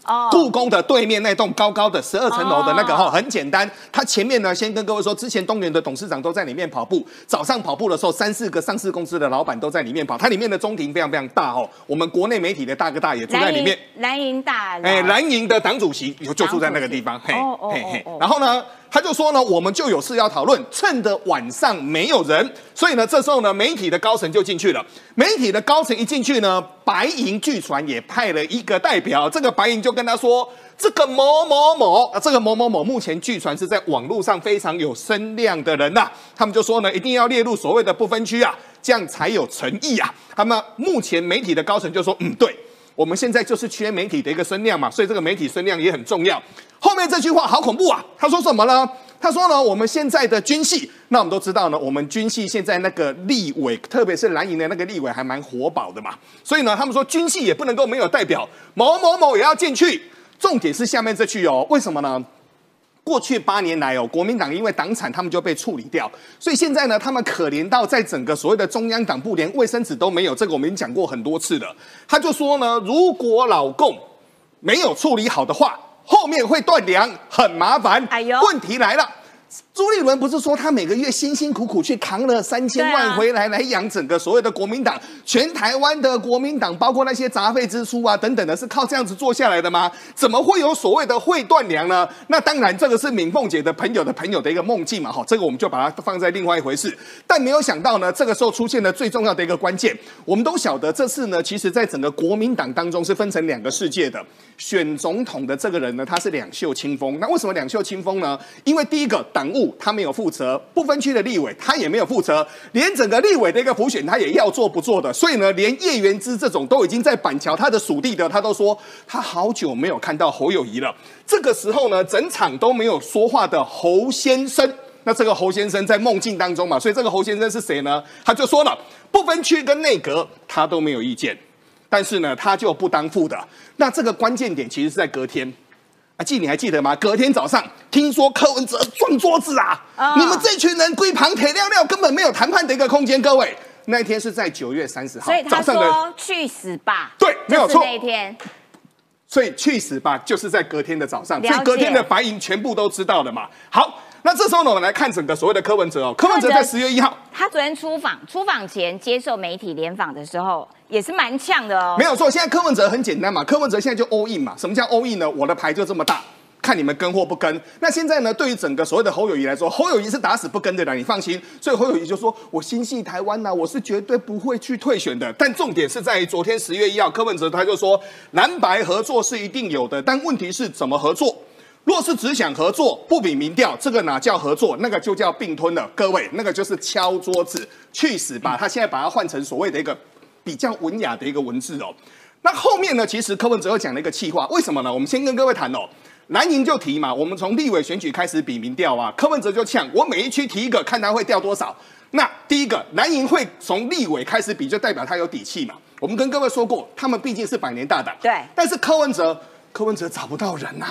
哦，故宫的对面那栋高高的十二层楼的那个哈，很简单。他前面呢，先跟各位说，之前东元的董事长都在里面跑步。早上跑步的时候，三四个上市公司的老板都在里面跑。它里面的中庭非常非常大哦。我们国内媒体的大哥大也住在里面。蓝营大，哎，蓝营的党主席就住在那个地方。嘿，嘿嘿。然后呢？他就说呢，我们就有事要讨论，趁着晚上没有人，所以呢，这时候呢，媒体的高层就进去了。媒体的高层一进去呢，白银据传也派了一个代表，这个白银就跟他说，这个某某某，这个某某某目前据传是在网络上非常有声量的人呐，他们就说呢，一定要列入所谓的不分区啊，这样才有诚意啊。那么目前媒体的高层就说，嗯，对。我们现在就是缺媒体的一个声量嘛，所以这个媒体声量也很重要。后面这句话好恐怖啊！他说什么呢？他说呢，我们现在的军系，那我们都知道呢，我们军系现在那个立委，特别是蓝营的那个立委还蛮活宝的嘛。所以呢，他们说军系也不能够没有代表，某某某也要进去。重点是下面这句哦，为什么呢？过去八年来哦，国民党因为党产，他们就被处理掉，所以现在呢，他们可怜到在整个所谓的中央党部连卫生纸都没有。这个我们已经讲过很多次了。他就说呢，如果老共没有处理好的话，后面会断粮，很麻烦。哎呦，问题来了。朱立伦不是说他每个月辛辛苦苦去扛了三千万回来，来养整个所谓的国民党，全台湾的国民党，包括那些杂费支出啊等等的，是靠这样子做下来的吗？怎么会有所谓的会断粮呢？那当然，这个是敏凤姐的朋友的朋友的一个梦境嘛，哈，这个我们就把它放在另外一回事。但没有想到呢，这个时候出现了最重要的一个关键。我们都晓得，这次呢，其实在整个国民党当中是分成两个世界的。选总统的这个人呢，他是两袖清风。那为什么两袖清风呢？因为第一个党务。他没有负责不分区的立委，他也没有负责，连整个立委的一个普选，他也要做不做的。所以呢，连叶元之这种都已经在板桥他的属地的，他都说他好久没有看到侯友谊了。这个时候呢，整场都没有说话的侯先生，那这个侯先生在梦境当中嘛，所以这个侯先生是谁呢？他就说了，不分区跟内阁他都没有意见，但是呢，他就不当副的。那这个关键点其实是在隔天。阿季，你还记得吗？隔天早上，听说柯文哲撞桌子啊！你们这群人龟旁铁料料，根本没有谈判的一个空间。各位，那一天是在九月三十号早上的。去死吧！对，没有错。那一天。所以去死吧，就是在隔天的早上。所以隔天的白银全部都知道了嘛。好。那这时候呢，我们来看整个所谓的柯文哲哦。柯文哲在十月一号，他昨天出访，出访前接受媒体联访的时候，也是蛮呛的哦。没有错，现在柯文哲很简单嘛，柯文哲现在就 all in 嘛。什么叫 all in 呢？我的牌就这么大，看你们跟或不跟。那现在呢，对于整个所谓的侯友谊来说，侯友谊是打死不跟的啦，你放心。所以侯友谊就说：“我心系台湾呐，我是绝对不会去退选的。”但重点是在于昨天十月一号，柯文哲他就说蓝白合作是一定有的，但问题是怎么合作？若是只想合作，不比民调，这个哪叫合作？那个就叫并吞了。各位，那个就是敲桌子，去死吧！他现在把它换成所谓的一个比较文雅的一个文字哦。那后面呢，其实柯文哲又讲了一个气话，为什么呢？我们先跟各位谈哦。蓝营就提嘛，我们从立委选举开始比民调啊，柯文哲就呛我每一区提一个，看他会掉多少。那第一个蓝营会从立委开始比，就代表他有底气嘛。我们跟各位说过，他们毕竟是百年大党，对。但是柯文哲，柯文哲找不到人呐。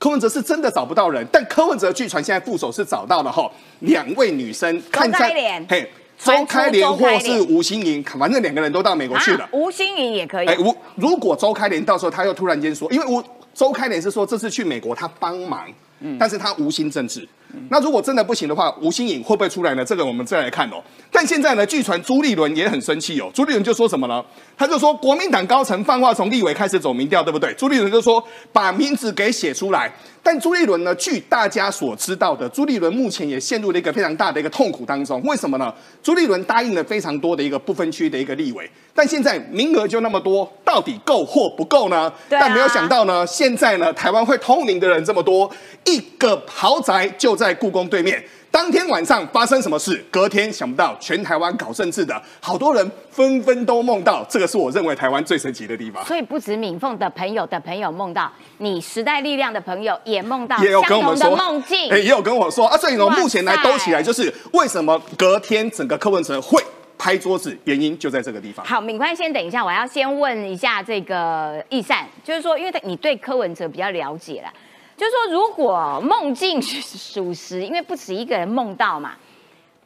柯文哲是真的找不到人，但柯文哲据传现在副手是找到了哈，两位女生，看在脸，嘿，周开莲或是吴心莹，反正两个人都到美国去了。吴心莹也可以。哎，吴如果周开莲到时候他又突然间说，因为吴周开莲是说这次去美国他帮忙，但是他无心政治。那如果真的不行的话，吴新颖会不会出来呢？这个我们再来看哦。但现在呢，据传朱立伦也很生气哦。朱立伦就说什么呢？他就说国民党高层放话从立委开始走民调，对不对？朱立伦就说把名字给写出来。但朱立伦呢，据大家所知道的，朱立伦目前也陷入了一个非常大的一个痛苦当中。为什么呢？朱立伦答应了非常多的一个不分区的一个立委，但现在名额就那么多，到底够或不够呢？但没有想到呢，现在呢，台湾会通灵的人这么多，一个豪宅就在故宫对面。当天晚上发生什么事？隔天想不到，全台湾搞政治的好多人纷纷都梦到，这个是我认为台湾最神奇的地方。所以不止敏凤的朋友的朋友梦到，你时代力量的朋友也梦到，也有跟我们说梦境，哎，也有跟我说啊。所以呢，目前来兜起来，就是为什么隔天整个柯文哲会拍桌子，原因就在这个地方。好，敏宽先等一下，我要先问一下这个易善，就是说，因为你对柯文哲比较了解了。就是说，如果梦境属实，因为不止一个人梦到嘛，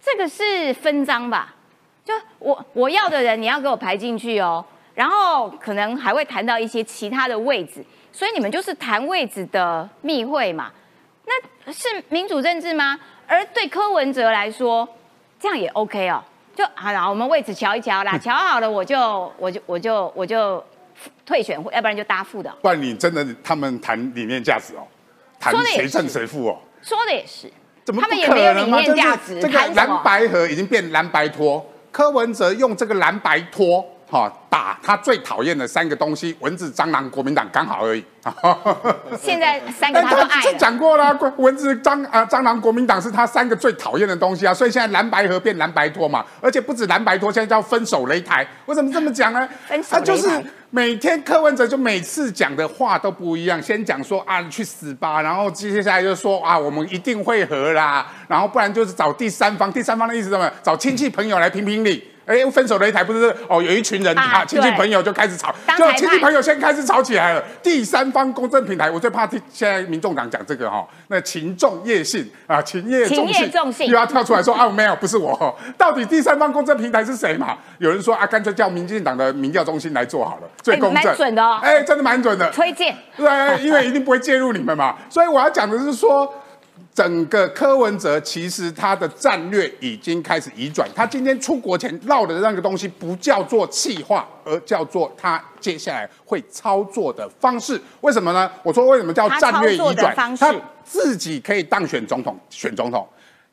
这个是分赃吧？就我我要的人，你要给我排进去哦，然后可能还会谈到一些其他的位置，所以你们就是谈位置的密会嘛？那是民主政治吗？而对柯文哲来说，这样也 OK 哦，就好了，我们位置瞧一瞧啦，瞧好了我就我就我就我就退选，要不然就搭副的。不然你真的他们谈理念价值哦？谈谁胜谁负哦？说的也是，怎么他们也没有理念价值？这个蓝白河已经变蓝白拖，柯文哲用这个蓝白拖哈打他最讨厌的三个东西：蚊子、蟑螂、国民党，刚好而已。(laughs) 现在三个他都爱。讲过了，蚊子、蟑啊蟑螂、国民党是他三个最讨厌的东西啊，所以现在蓝白河变蓝白拖嘛，而且不止蓝白拖，现在叫分手擂台。为什么这么讲呢？分手擂台。每天柯文哲就每次讲的话都不一样，先讲说啊去死吧，然后接下来就说啊我们一定会和啦，然后不然就是找第三方，第三方的意思什么？找亲戚朋友来评评理。哎，分手擂台不是哦，有一群人啊，亲戚朋友就开始吵，就亲戚朋友先开始吵起来了。第三方公正平台，我最怕听现在民众党讲这个哈，那情重业信啊，情业重信。又要跳出来说啊没有不是我，到底第三方公正平台是谁嘛？有人说啊，干脆叫民进党的民调中心来做好了，最公正，准的哦，哎，真的蛮准的，推荐。对，因为一定不会介入你们嘛，所以我要讲的是说。整个柯文哲其实他的战略已经开始移转，他今天出国前唠的那个东西不叫做气话，而叫做他接下来会操作的方式。为什么呢？我说为什么叫战略移转？他自己可以当选总统，选总统。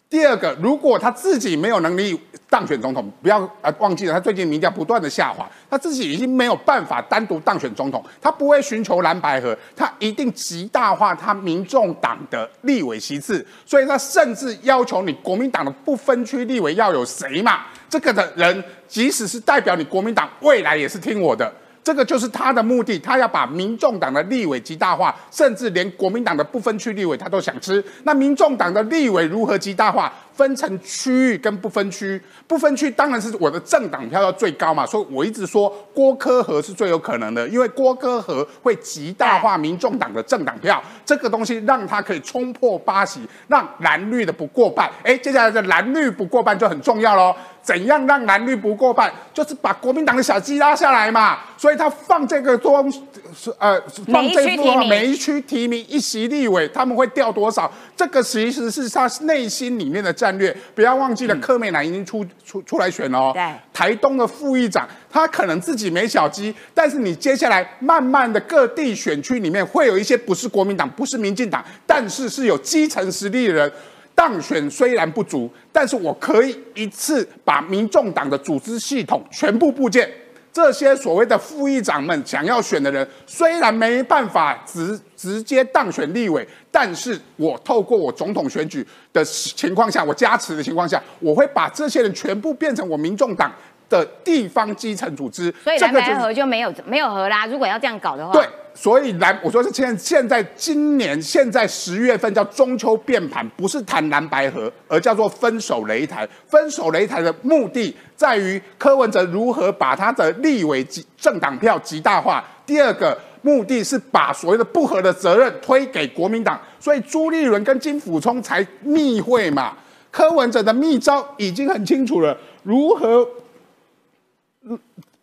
第二个，如果他自己没有能力当选总统，不要啊忘记了，他最近民调不断的下滑，他自己已经没有办法单独当选总统，他不会寻求蓝白合，他一定极大化他民众党的立委席次，所以他甚至要求你国民党的不分区立委要有谁嘛？这个的人，即使是代表你国民党未来也是听我的。这个就是他的目的，他要把民众党的立委极大化，甚至连国民党的不分区立委他都想吃。那民众党的立委如何极大化？分成区域跟不分区，不分区当然是我的政党票要最高嘛，所以我一直说郭科和是最有可能的，因为郭科和会极大化民众党的政党票，这个东西让他可以冲破八席，让蓝绿的不过半。哎，接下来的蓝绿不过半就很重要喽。怎样让蓝绿不过半？就是把国民党的小鸡拉下来嘛。所以他放这个东，呃，放这部每一区提名一席立委，他们会掉多少？这个其实是他内心里面的战略。不要忘记了，柯美兰已经出出出来选了哦。对，台东的副议长，他可能自己没小鸡，但是你接下来慢慢的各地选区里面会有一些不是国民党、不是民进党，但是是有基层实力的人。当选虽然不足，但是我可以一次把民众党的组织系统全部部件。这些所谓的副议长们想要选的人，虽然没办法直直接当选立委，但是我透过我总统选举的情况下，我加持的情况下，我会把这些人全部变成我民众党的地方基层组织，所以蓝白这个就是河就没有没有合啦。如果要这样搞的话，对，所以蓝，我说是现在现在今年现在十月份叫中秋变盘，不是谈蓝白合，而叫做分手擂台。分手擂台的目的在于柯文哲如何把他的立委极政党票极大化。第二个目的是把所谓的不合的责任推给国民党，所以朱立伦跟金辅聪才密会嘛。柯文哲的密招已经很清楚了，如何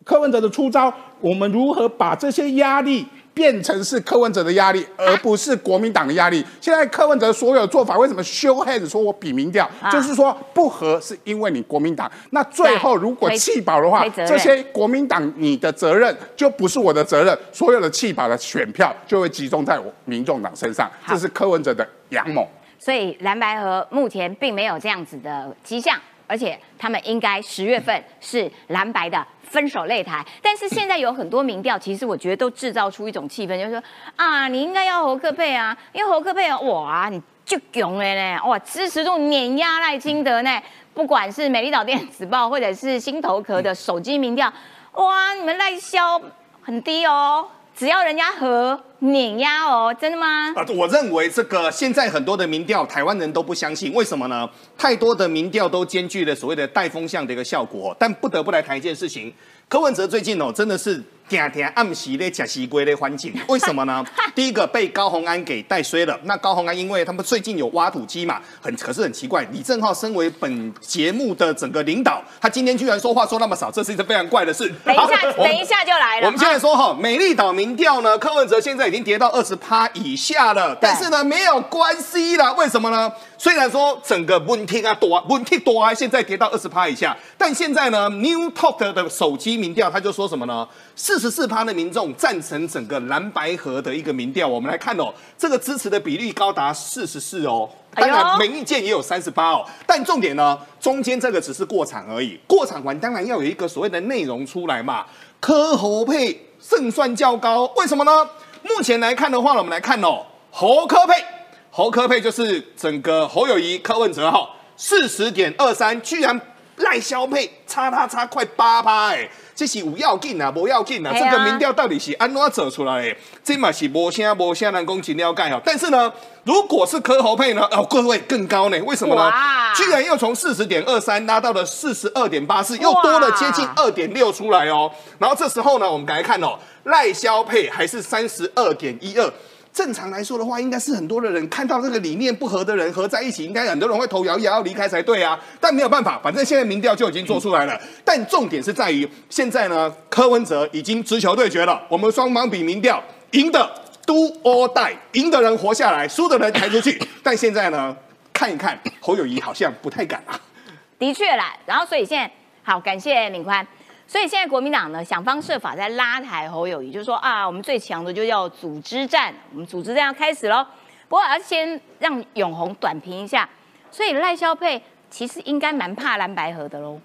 柯文哲的出招，我们如何把这些压力变成是柯文哲的压力，而不是国民党的压力？现在柯文哲所有做法，为什么 show hand 说我比民调，啊就是说不合是因为你国民党。那最后如果推弃保的话这些国民党你的责任就不是我的责任，所有的弃保的选票就会集中在我民众党身上，好这是柯文哲的阳谋。所以蓝白河目前并没有这样子的迹象，而且他们应该十月份是蓝白的分手擂台。但是现在有很多民调，其实我觉得都制造出一种气氛，就是说啊，你应该要侯克佩啊，因为侯克佩哇，你就囧了呢，哇，支持度碾压赖清德呢。不管是美丽岛电子报或者是新头壳的手机民调，哇，你们赖萧很低哦，只要人家和碾压哦，真的吗？啊，我认为这个现在很多的民调，台湾人都不相信，为什么呢？太多的民调都兼具了所谓的带风向的一个效果，但不得不来谈一件事情。柯文哲最近哦，真的是天天暗时咧假西龟的环境，(laughs) 为什么呢？第一个被高虹安给带衰了。那高虹安因为他们最近有挖土机嘛，很可是很奇怪，李正浩身为本节目的整个领导，他今天居然说话说那么少，这是一件非常怪的事。等一下，等一下就来了。我们现在哈说哈，美丽岛民调呢，柯文哲现在已经跌到二十趴以下了，但是呢没有关系啦，为什么呢？虽然说整个问题啊多，问题多啊，现在跌到二十趴以下，但现在呢，New Talk 的手机民调他就说什么呢？四十四趴的民众赞成整个蓝白河的一个民调，我们来看哦，这个支持的比例高达四十四哦。当然，没意见也有三十八哦，但重点呢，中间这个只是过场而已。过场完当然要有一个所谓的内容出来嘛。柯侯配胜算较高，为什么呢？目前来看的话呢，我们来看哦，侯柯配，侯科配就是整个侯友谊、柯文哲哈，四十点二三，居然赖萧配差他差快八趴哎，这是有要紧啊，不要紧啊，这个民调到底是安怎走出来的？这嘛是无啥无啥人工真了解哦。但是呢，如果是柯侯配呢，哦，各位更高呢？为什么呢？居然又从四十点二三拉到了四十二点八四，又多了接近二点六出来哦。然后这时候呢，我们来看哦，赖萧配还是三十二点一二。正常来说的话，应该是很多的人看到这个理念不合的人合在一起，应该很多人会投摇摇要离开才对啊。但没有办法，反正现在民调就已经做出来了。但重点是在于，现在呢，柯文哲已经直球对决了。我们双方比民调，赢的 do or die，赢的人活下来，输的人抬出去。但现在呢，看一看侯友谊好像不太敢啊。的确啦，然后所以现在好，感谢敏宽。所以现在国民党呢想方设法在拉抬侯友谊，就是说啊，我们最强的就叫组织战，我们组织战要开始喽。不过要先让永红短评一下，所以赖萧佩其实应该蛮怕蓝白河的喽。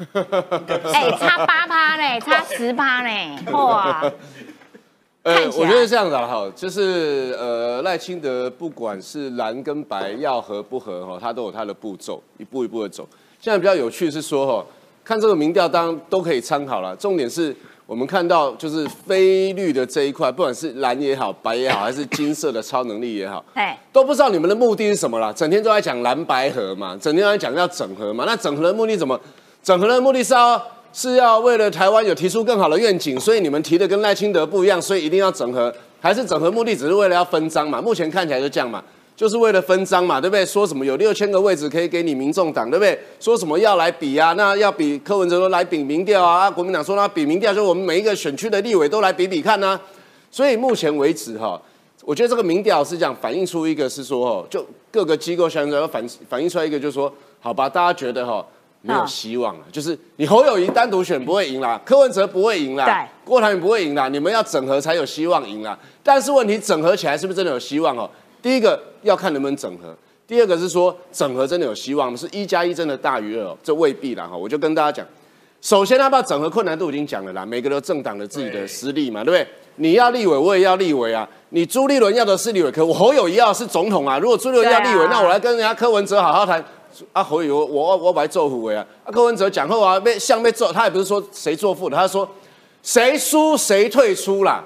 (laughs) 哎、差八趴呢，(laughs) 差十趴呢，哇！(laughs) 我觉得这样子啊，哈，就是呃，赖清德不管是蓝跟白要合不合哈，他都有他的步骤，一步一步的走。现在比较有趣是说哈，看这个民调当然都可以参考了，重点是我们看到就是非绿的这一块，不管是蓝也好、白也好，还是金色的超能力也好，(laughs) 哎，都不知道你们的目的是什么啦，整天都在讲蓝白合嘛，整天都在讲要整合嘛。那整合的目的怎么？整合的目的是要是要为了台湾有提出更好的愿景，所以你们提的跟赖清德不一样，所以一定要整合，还是整合目的只是为了要分赃嘛？目前看起来就这样嘛，就是为了分赃嘛，对不对？说什么有六千个位置可以给你民众党，对不对？说什么要来比啊？那要比柯文哲说来比民调啊，啊国民党说那比民调，就我们每一个选区的立委都来比比看呢、所以目前为止哈，我觉得这个民调是这样反映出一个是说哦，就各个机构相关反反映出来一个就是说，好吧，大家觉得哈没有希望了，就是你侯友谊单独选不会赢啦，柯文哲不会赢啦，郭台铭不会赢啦，你们要整合才有希望赢啦。但是问题整合起来是不是真的有希望哦？第一个要看能不能整合，第二个是说整合真的有希望吗？是一加一真的大于二哦？这未必啦哈。我就跟大家讲，首先，要不要整合困难度已经讲了啦，每个都政党的自己的实力嘛，对不对？你要立委，我也要立委啊。你朱立伦要的是立委，可我侯友谊要的是总统啊。(laughs) 如果朱立伦要立委，啊那我来跟人家柯文哲好好谈，啊侯友我我我白做虎的啊，啊柯文哲讲后啊被像被做，他也不是说谁做副的，他说谁输谁退出啦，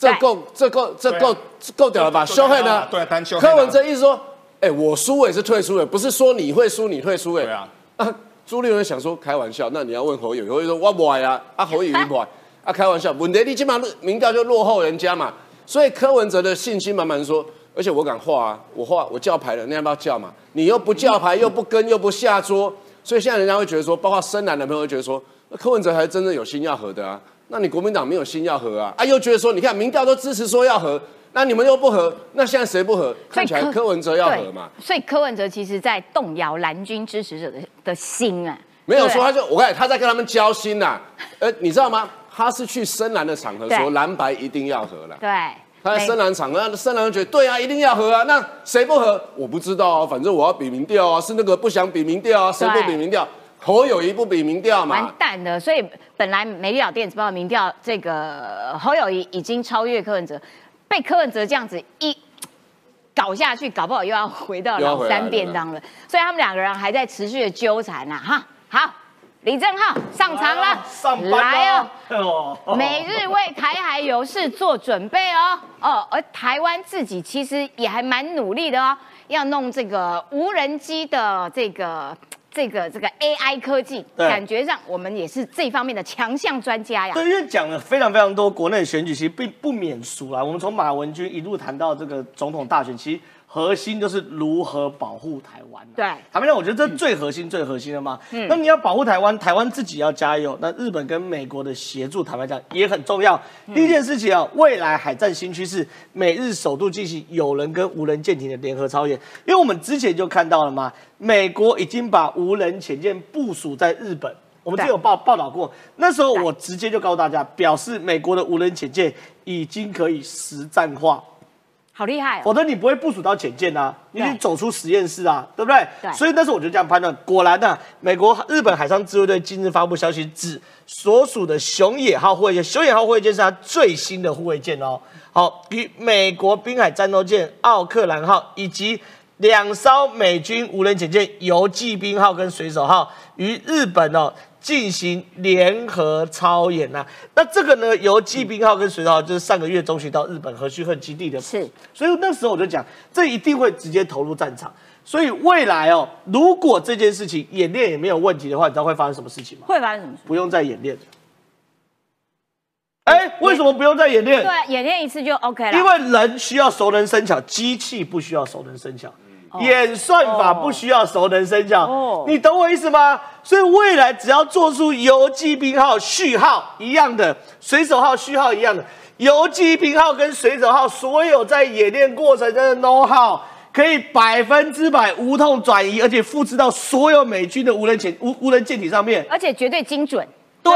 这对够这够这够这够屌了吧？就修慧呢？对啊单修柯文哲意思说，哎，我输我也是退出的，不是说你会输你退出哎。对啊。啊，朱立伦想说开玩笑，那你要问侯友友宜说我不爱啊，啊侯友宜不爱，(laughs) 啊开玩笑，问题你起码民调就落后人家嘛，所以柯文哲的信心满满说，而且我敢画啊，我画我叫牌了，你要不要叫嘛？你又不叫牌，又不跟，又不下桌，所以现在人家会觉得说，包括深蓝的朋友会觉得说，那柯文哲还真的有心要和的啊，那你国民党没有心要和啊，啊又觉得说，你看民调都支持说要和，那你们又不和，那现在谁不和？看起来柯文哲要和嘛。所以柯文哲其实在动摇蓝军支持者的的心啊。没有对说他就我看他在跟他们交心呐、呃，你知道吗？他是去深蓝的场合对说蓝白一定要和了。对，他在深蓝场合，那深蓝就觉得对啊，一定要和啊。那谁不和？我不知道啊，反正我要比民调啊，是那个不想比民调啊，谁不比民调？侯友谊不比民调完？蛋了。所以本来美丽岛电子报民调，这个侯友谊已经超越柯文哲，被柯文哲这样子一搞下去，搞不好又要回到老三便当了。所以他们两个人还在持续的纠缠呐、哈。好，李正浩上场了，上班来哦哦。哦每日为台海有事做准备哦哦，而台湾自己其实也还蛮努力的哦，要弄这个无人机的这个这个这个 AI 科技，感觉上我们也是这方面的强项专家呀。对，因为讲了非常非常多国内选举，其实并不免俗啦。我们从马文君一路谈到这个总统大选，其实核心就是如何保护台湾、啊。对坦白讲，我觉得这最核心、最核心的嘛。嗯，那你要保护台湾，台湾自己要加油。那日本跟美国的协助，坦白讲也很重要。第一件事情啊，未来海战新趋势，美日首度进行有人跟无人舰艇的联合操演。因为我们之前就看到了嘛，美国已经把无人潜舰部署在日本。我们之前有报报道过，那时候我直接就告诉大家，表示美国的无人潜舰已经可以实战化，好厉害哦！否则你不会部署到潜舰啊，你对得走出实验室啊，对不对？对所以那时候我就这样判断，果然呢、啊，美国日本海上自卫队今日发布消息，指所属的熊野号护卫舰，熊野号护卫舰是它最新的护卫舰哦。好，与美国滨海战斗舰奥克兰号以及两艘美军无人潜舰游骑兵号跟水手号与日本哦进行联合操演呐、那这个呢，游骑兵号跟水手号就是上个月中旬到日本和须贺基地的是所以那时候我就讲，这一定会直接投入战场。所以未来哦，如果这件事情演练也没有问题的话，你知道会发生什么事情吗？会发生什么事？不用再演练。哎，为什么不用再演练？对，演练一次就 OK 了。因为人需要熟能生巧，机器不需要熟能生巧。演算法不需要熟能生巧，哦你懂我意思吗？所以未来只要做出游击兵号序号一样的，水手号序号一样的，游击兵号跟水手号所有在演练过程中的 know how，可以百分之百无痛转移，而且复制到所有美军的无人潜无无人舰艇上面。而且绝对精准。对，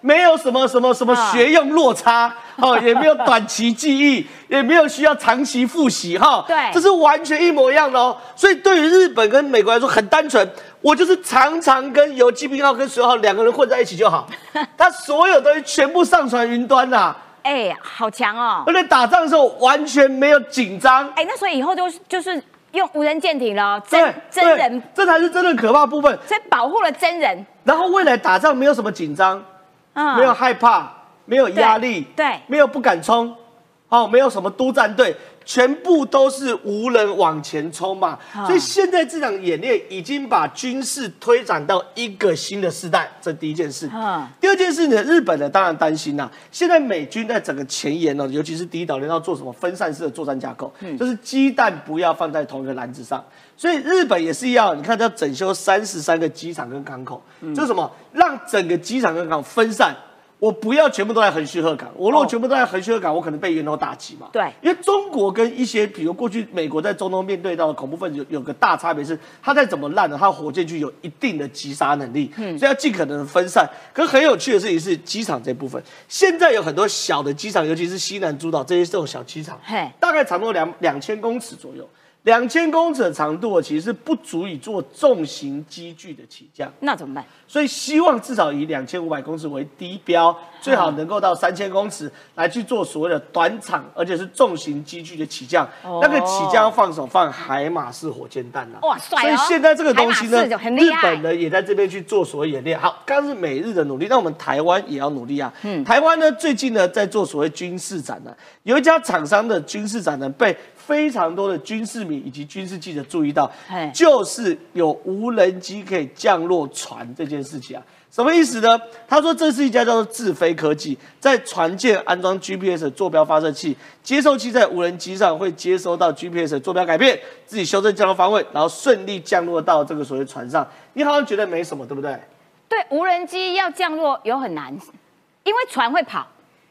没有什么什么什么啊学用落差，(laughs) 哦，也没有短期记忆，也没有需要长期复习，哈，对这是完全一模一样的哦。所以对于日本跟美国来说很单纯，我就是常常跟游击兵号跟水号两个人混在一起就好，(laughs) 他所有东西全部上传云端啦、哎，好强哦！而且打仗的时候完全没有紧张。哎，那所以以后就是就是用无人舰艇了，真真人对，这才是真正可怕的部分。所以保护了真人，然后未来打仗没有什么紧张，嗯没有害怕，没有压力，对对没有不敢冲，哦，没有什么督战队，全部都是无人往前冲嘛。啊所以现在这场演练已经把军事推展到一个新的时代，这第一件事。嗯第二件事呢，日本呢当然担心呐、现在美军在整个前沿呢，尤其是第一岛链要做什么分散式的作战架构，就是鸡蛋不要放在同一个篮子上。所以日本也是一样，你看要整修三十三个机场跟港口，就是什么让整个机场跟港分散。我不要全部都在横须贺港，我如果哦全部都在横须贺港，我可能被源头打击嘛。对因为中国跟一些，比如过去美国在中东面对到的恐怖分子有有个大差别是，它再怎么烂呢，它火箭具有一定的击杀能力，嗯所以要尽可能的分散。可是很有趣的事情是，机场这部分现在有很多小的机场，尤其是西南诸岛这些这种小机场，大概差不多两两千公尺左右。两千公尺的长度其实是不足以做重型机具的起降，那怎么办？所以希望至少以两千五百公尺为低标，最好能够到三千公尺来去做所谓的短场，而且是重型机具的起降。哦那个起降要放手放海马式火箭弹啊，哇帅哦所以现在这个东西呢日本呢也在这边去做所谓演练。好，刚刚是美日的努力，那我们台湾也要努力啊。嗯，台湾呢最近呢在做所谓军事展呢，有一家厂商的军事展呢被非常多的军事迷以及军事记者注意到，就是有无人机可以降落船这件事情啊。什么意思呢？他说这是一家叫做智飞科技，在船舰安装 GPS 的坐标发射器，接收器在无人机上会接收到 GPS 的坐标改变，自己修正降落方位，然后顺利降落到这个所谓船上。你好像觉得没什么，对不对？对，无人机要降落有很难，因为船会跑，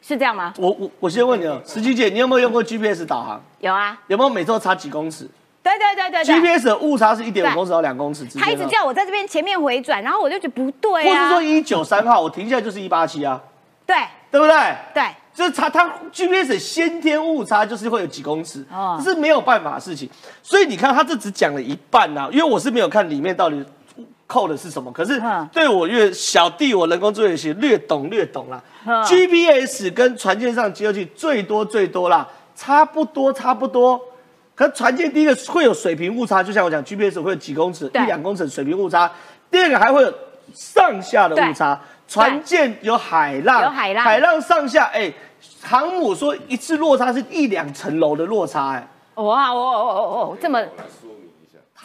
是这样吗？我我我先问你哦，石琪姐，你有没有用过 GPS 导航？有啊，有没有每周差几公尺对对对对对。？GPS 的误差是一点五公尺到两公尺之间、哦。他一直叫我在这边前面回转，然后我就觉得不对啊。或是说一九三号，我停下来就是一八七啊，对对不对？对，就是差它 GPS 先天误差就是会有几公尺，哦这是没有办法的事情。所以你看，他这只讲了一半呐、因为我是没有看里面到底扣的是什么。可是嗯对我越小弟，我人工作业学略懂略懂啦。嗯 GPS 跟船舰上接收器最多最多啦，差不多差不多。可船舰第一个会有水平误差，就像我讲 GPS 会有几公尺，一对两公尺水平误差。第二个还会有上下的误差，船舰有海浪，有海浪海浪上下，哎、航母说一次落差是一两层楼的落差、哎，哇哦哦哦哦，这么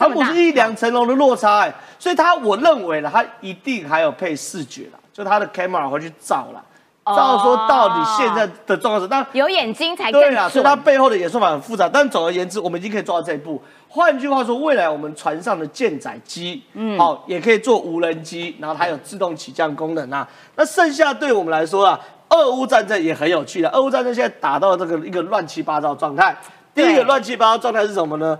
航母是一两层楼的落差、哎，所以它我认为了，它一定还有配视觉啦，就它的 camera 会去照啦，哦照说到底现在的状况是，当然有眼睛才更对啦，所以它背后的演算法很复杂，但总而言之，我们已经可以做到这一步。换句话说，未来我们船上的舰载机，嗯，好，也可以做无人机，然后它有自动起降功能啊。那剩下对我们来说啊，俄乌战争也很有趣的。俄乌战争现在打到这个一个乱七八糟的状态。第一对个乱七八糟状态是什么呢？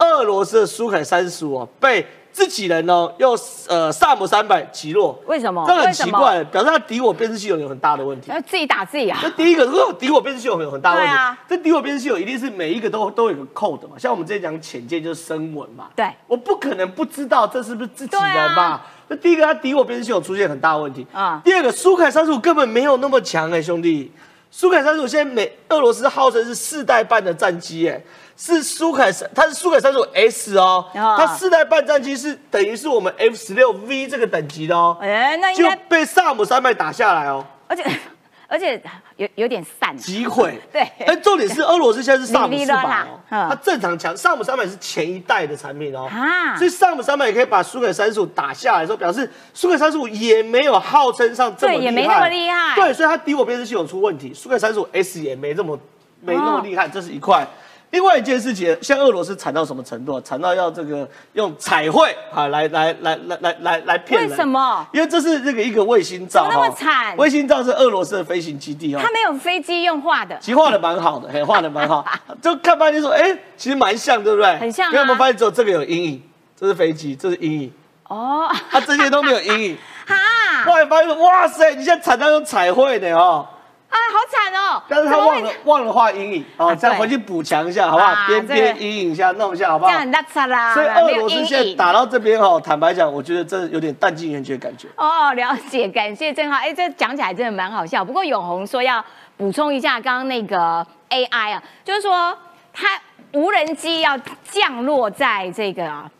是俄罗斯的苏凯三十五被自己人哦用呃萨姆三百击落，为什么？这很奇怪，表示他敌我辨识系统有很大的问题。要自己打自己啊？那。第一个，如果敌我辨识系统有很大问题，这敌我辨识系统一定是每一个都都有个 code 嘛，像我们之前讲浅见就是声纹嘛，对。我不可能不知道这是不是自己人吧啊？那、第一个，他敌我辨识系统出现很大的问题。啊。第二个，苏凯三十五根本没有那么强哎、兄弟，苏凯三十五现在美俄罗斯号称是四代半的战机哎、是苏凯三，它是苏凯三十五 S 哦，啊它四代半战机是等于是我们 F 十六 V 这个等级的哦，哎，那应就该，被萨姆三百打下来哦。而且 (laughs) 而且有有点散。击毁。(laughs) 对。但重点是俄罗斯现在是萨姆四百哦，(laughs) 嗯。它正常强，萨姆三百是前一代的产品哦，啊。所以萨姆三百也可以把苏凯三十五打下来的时候，表示苏凯三十五也没有号称上这么厉害，对也没那么厉害。对，所以它敌我辨识系统出问题，苏凯三十五 S 也没这么没那么厉害，这是一块。另外一件事情，像俄罗斯惨到什么程度啊？惨到要这个用彩绘啊来来来来来来来骗人。为什么？因为这是这个一个卫星照怎么那么哈惨卫星照是俄罗斯的飞行基地哦。它没有飞机用画的，其实画的蛮好的，嘿，画的蛮好，(laughs) 就看半天说，哎、其实蛮像，对不对？很像啊可有没有发现只有这个有阴影？这是飞机，这是阴影，哦，它、这些都没有阴影。(laughs) 哈，后来发现，哇塞，你现在惨到用彩绘的哦，啊，好惨哦！但是他忘了忘了画阴影哦，啊这样回去补强一下，好不好？啊边这个边阴影一下，弄一下，好不好这样？很拉差啦，所以俄罗斯现在。打到这边哦，坦白讲，我觉得真的有点弹尽援绝的感觉。哦，了解，感谢郑浩。哎，这讲起来真的蛮好笑。不过永红说要补充一下刚刚那个 AI 啊，就是说它无人机要降落在这个啊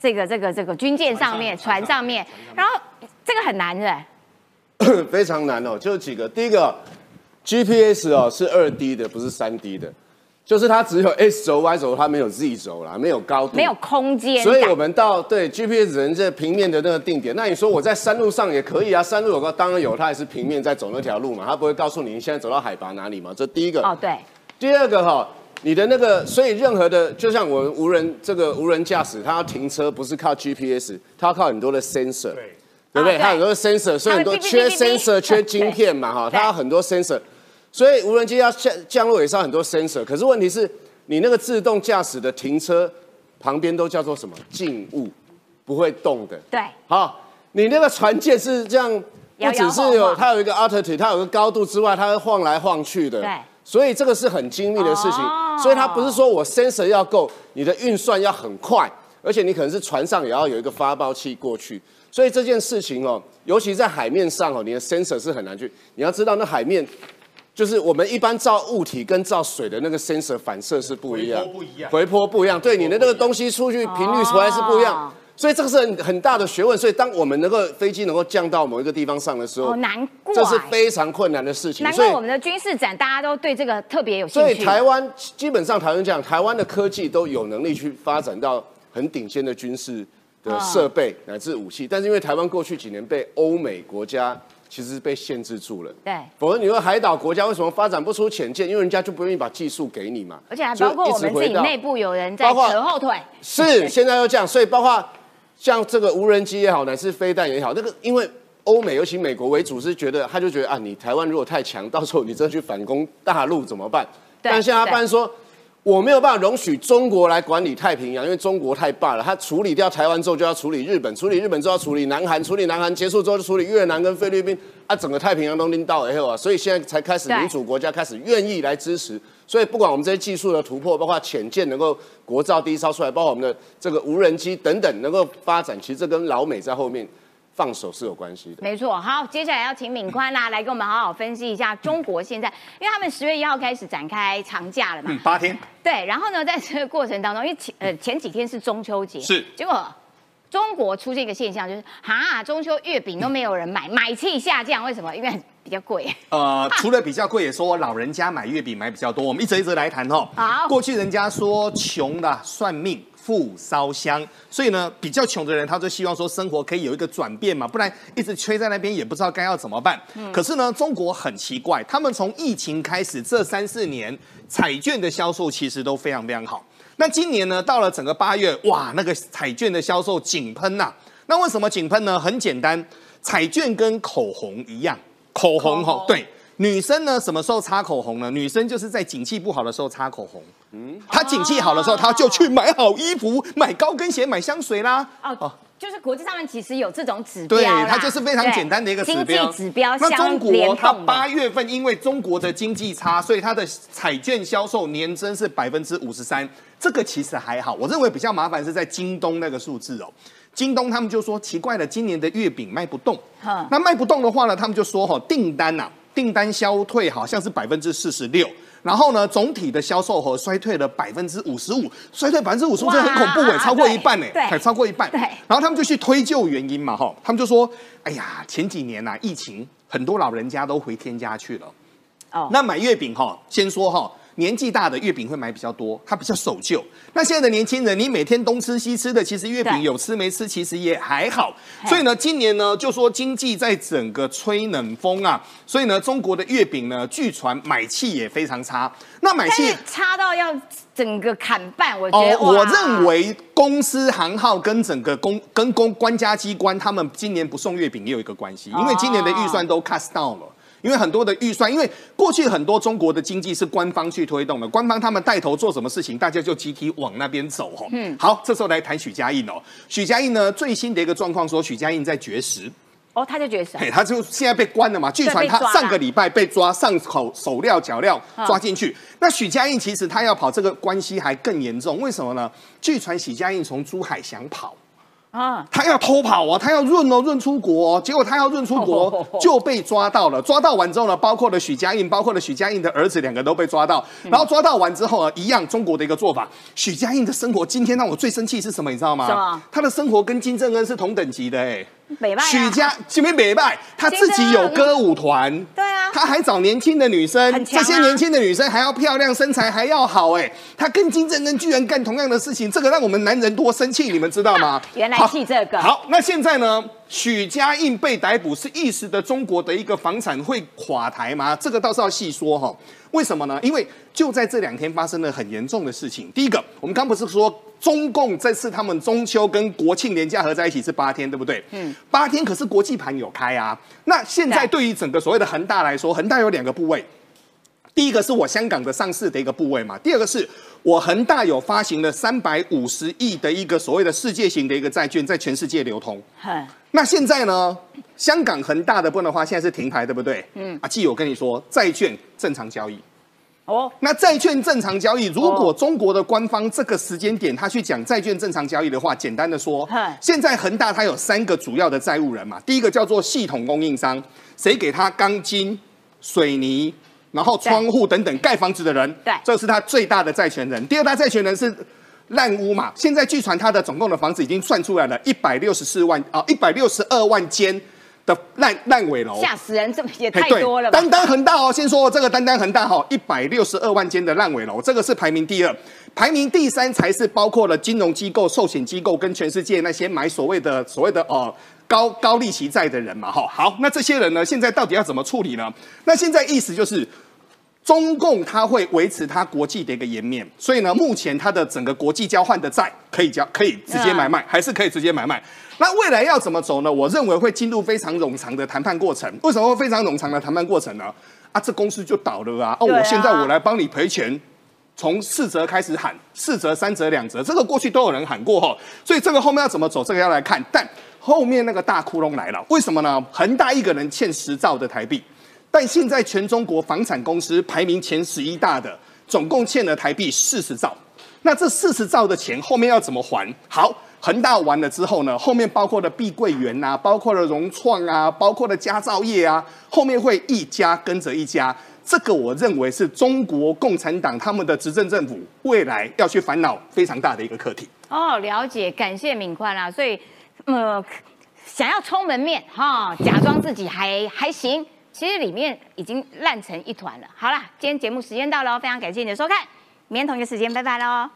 这个这个这个军舰上面、船上面，然后这个很难的。(coughs) 非常难哦，就几个。第一个，GPS 哦是二 D 的，不是三 D 的，就是它只有 X 轴、Y 轴，它没有 Z 轴啦，没有高度，没有空间，所以我们到对 GPS 只能在平面的那个定点。那你说我在山路上也可以啊，山路有个当然有，它也是平面在走那条路嘛，它不会告诉你你现在走到海拔哪里嘛。这第一个。哦，对，第二个哈，你的那个，所以任何的，就像我们无人这个无人驾驶，它要停车不是靠 GPS，它要靠很多的 sensor，对不对？不对它有很多的 sensor，所以很多缺 sensor 缺晶片嘛哈，它有很多 sensor，所以无人机要降降落也是要很多 sensor。可是问题是你那个自动驾驶的停车旁边都叫做什么静物，不会动的。对，好，你那个船舰是这样，不只是有它有一个 altitude，它有个高度之外，它会晃来晃去的。对所以这个是很精密的事情。哦所以它不是说我 sensor 要够，你的运算要很快，而且你可能是船上也要有一个发报器过去。所以这件事情哦，尤其在海面上哦，你的 sensor 是很难去。你要知道，那海面就是我们一般照物体跟照水的那个 sensor 反射是不一样，回波不一样回波不一样。对你的那个东西出去频率出来是不一样。哦所以这个是很很大的学问。所以当我们能够飞机能够降到某一个地方上的时候，哦，难怪，这是非常困难的事情。所以难怪我们的军事展大家都对这个特别有兴趣所以。台湾基本上台湾讲，台湾的科技都有能力去发展到很顶尖的军事的设备乃至武器，但是因为台湾过去几年被欧美国家其实被限制住了。对，否则你说海岛国家为什么发展不出潜舰？因为人家就不愿意把技术给你嘛。而且还包括我们自己内部有人在扯后腿。是现在又这样，所以包括像这个无人机也好，乃至飞弹也好，那个因为欧美尤其美国为主是觉得他就觉得啊，你台湾如果太强，到时候你真的去反攻大陆怎么办？对但现在他对办说。我没有办法容许中国来管理太平洋，因为中国太霸了。他处理掉台湾之后，就要处理日本，处理日本之后要处理南韩，处理南韩结束之后就处理越南跟菲律宾，啊，整个太平洋都拎到以后啊，所以现在才开始民主国家开始愿意来支持。所以不管我们这些技术的突破，包括潜舰能够国造第一艘出来，包括我们的这个无人机等等能够发展，其实这跟老美在后面放手是有关系的。没错，好，接下来要请敏宽啦、来跟我们好好分析一下中国现在，因为他们十月一号开始展开长假了嘛，嗯，八天，对，然后呢，在这个过程当中，因为前呃前几天是中秋节，是结果中国出现一个现象，就是哈中秋月饼都没有人买，买气下降，为什么？因为比较贵。呃，(laughs) 除了比较贵，也说老人家买月饼买比较多。我们一则一则来谈哦。好过去人家说穷的算命，富烧香，所以呢，比较穷的人他就希望说生活可以有一个转变嘛，不然一直吹在那边也不知道该要怎么办。可是呢，中国很奇怪，他们从疫情开始这三四年，彩券的销售其实都非常非常好。那今年呢，到了整个八月，哇，那个彩券的销售井喷呐、那为什么井喷呢？很简单，彩券跟口红一样，口红哈对。女生呢，什么时候擦口红呢？女生就是在景气不好的时候擦口红。嗯，她景气好的时候，她就去买好衣服、买高跟鞋、买香水啦。哦，就是国际上面其实有这种指标对，它就是非常简单的一个指标。经济指标那中相国它八月份因为中国的经济差，所以它的彩券销售年增是百分之五十三，这个其实还好。我认为比较麻烦是在京东那个数字哦。京东他们就说奇怪了，今年的月饼卖不动哼。那卖不动的话呢，他们就说哈、订单呐、订单消退好像是百分之四十六。然后呢，总体的销售额衰退了百分之五十五，衰退百分之五十五，这很恐怖哎，哇超过一半哎，对才超过一半。对然后他们就去推究原因嘛，哈，他们就说，哎呀，前几年呐、啊疫情很多老人家都回天家去了。哦那买月饼哈，先说哈，年纪大的月饼会买比较多，它比较守旧。那现在的年轻人，你每天东吃西吃的，其实月饼有吃没吃，其实也还好。所以呢，今年呢，就说经济在整个吹冷风啊，所以呢，中国的月饼呢，据传买气也非常差。那买气差到要整个砍半，我觉得、哦，我哇认为公司行号跟整个公跟公官家机关，他们今年不送月饼也有一个关系，因为今年的预算都 cut down 了。因为很多的预算，因为过去很多中国的经济是官方去推动的，官方他们带头做什么事情，大家就集体往那边走哈。嗯，好，这时候来谈许家印哦。许家印呢最新的一个状况说，许家印在绝食，哦，他就觉得什么嘿，他就现在被关了嘛。据传他上个礼拜被抓，上口手镣脚镣嗯抓进去。那许家印其实他要跑这个关系还更严重，为什么呢？据传许家印从珠海想跑。啊？他要偷跑哦，他要润哦，润出国、哦，结果他要润出国就被抓到了。抓到完之后呢，包括了许家印，包括了许家印的儿子，两个都被抓到。嗯然后抓到完之后呢，一样中国的一个做法。许家印的生活今天让我最生气是什么？你知道吗？什么他的生活跟金正恩是同等级的哎。美败啊许家这边美败，他自己有歌舞团，对啊他还找年轻的女生，啊这些年轻的女生还要漂亮，身材还要好，哎，他跟金正恩居然干同样的事情，这个让我们男人多生气，你们知道吗？(laughs) 原来好气这个好，那现在呢？许家印被逮捕，是意识的中国的一个房产会垮台吗？这个倒是要细说哈。为什么呢？因为就在这两天发生了很严重的事情。第一个，我们刚不是说中共这次他们中秋跟国庆连假合在一起是八天，对不对？嗯，八天可是国际盘有开啊。那现在对于整个所谓的恒大来说，恒大有两个部位。第一个是我香港的上市的一个部位嘛，第二个是我恒大有发行了三百五十亿的一个所谓的世界型的一个债券，在全世界流通。那现在呢，香港恒大的部分的话，现在是停牌，对不对？嗯，啊，季，我跟你说，债券正常交易，哦，那债券正常交易，如果中国的官方这个时间点他去讲债券正常交易的话，简单的说，现在恒大它有三个主要的债务人嘛，第一个叫做系统供应商，谁给他钢筋、水泥，然后窗户等等盖房子的人，对，这是他最大的债权人。第二大债权人是烂屋嘛，现在据传他的总共的房子已经算出来了，一百六十四万啊，一百六十二万间。的烂烂尾楼，吓死人！这么也太多了。单单恒大哦，先说这个单单恒大哈，一百六十二万间的烂尾楼，这个是排名第二，排名第三才是包括了金融机构、寿险机构跟全世界那些买所谓的所谓的哦高高利息债的人嘛哈。好，那这些人呢，现在到底要怎么处理呢？那现在意思就是。中共它会维持它国际的一个颜面，所以呢，目前它的整个国际交换的债可以交可以直接买卖，还是可以直接买卖。那未来要怎么走呢？我认为会进入非常冗长的谈判过程。为什么会非常冗长的谈判过程呢？啊，这公司就倒了啊！哦，我现在我来帮你赔钱，从四折开始喊，四折、三折、两折，这个过去都有人喊过哈。所以这个后面要怎么走，这个要来看。但后面那个大窟窿来了，为什么呢？恒大一个人欠十兆的台币。但现在全中国房产公司排名前十一大的，总共欠了台币四十兆。那这四十兆的钱后面要怎么还？好，恒大完了之后呢，后面包括了碧桂园呐，包括了融创啊，包括了佳兆业啊，后面会一家跟着一家。这个我认为是中国共产党他们的执政政府未来要去烦恼非常大的一个课题。哦，了解，感谢敏宽啊。所以，呃，想要充门面哈，假装自己还还行。其实里面已经烂成一团了。好了，今天节目时间到了，非常感谢你的收看，明天同一个时间，拜拜喽。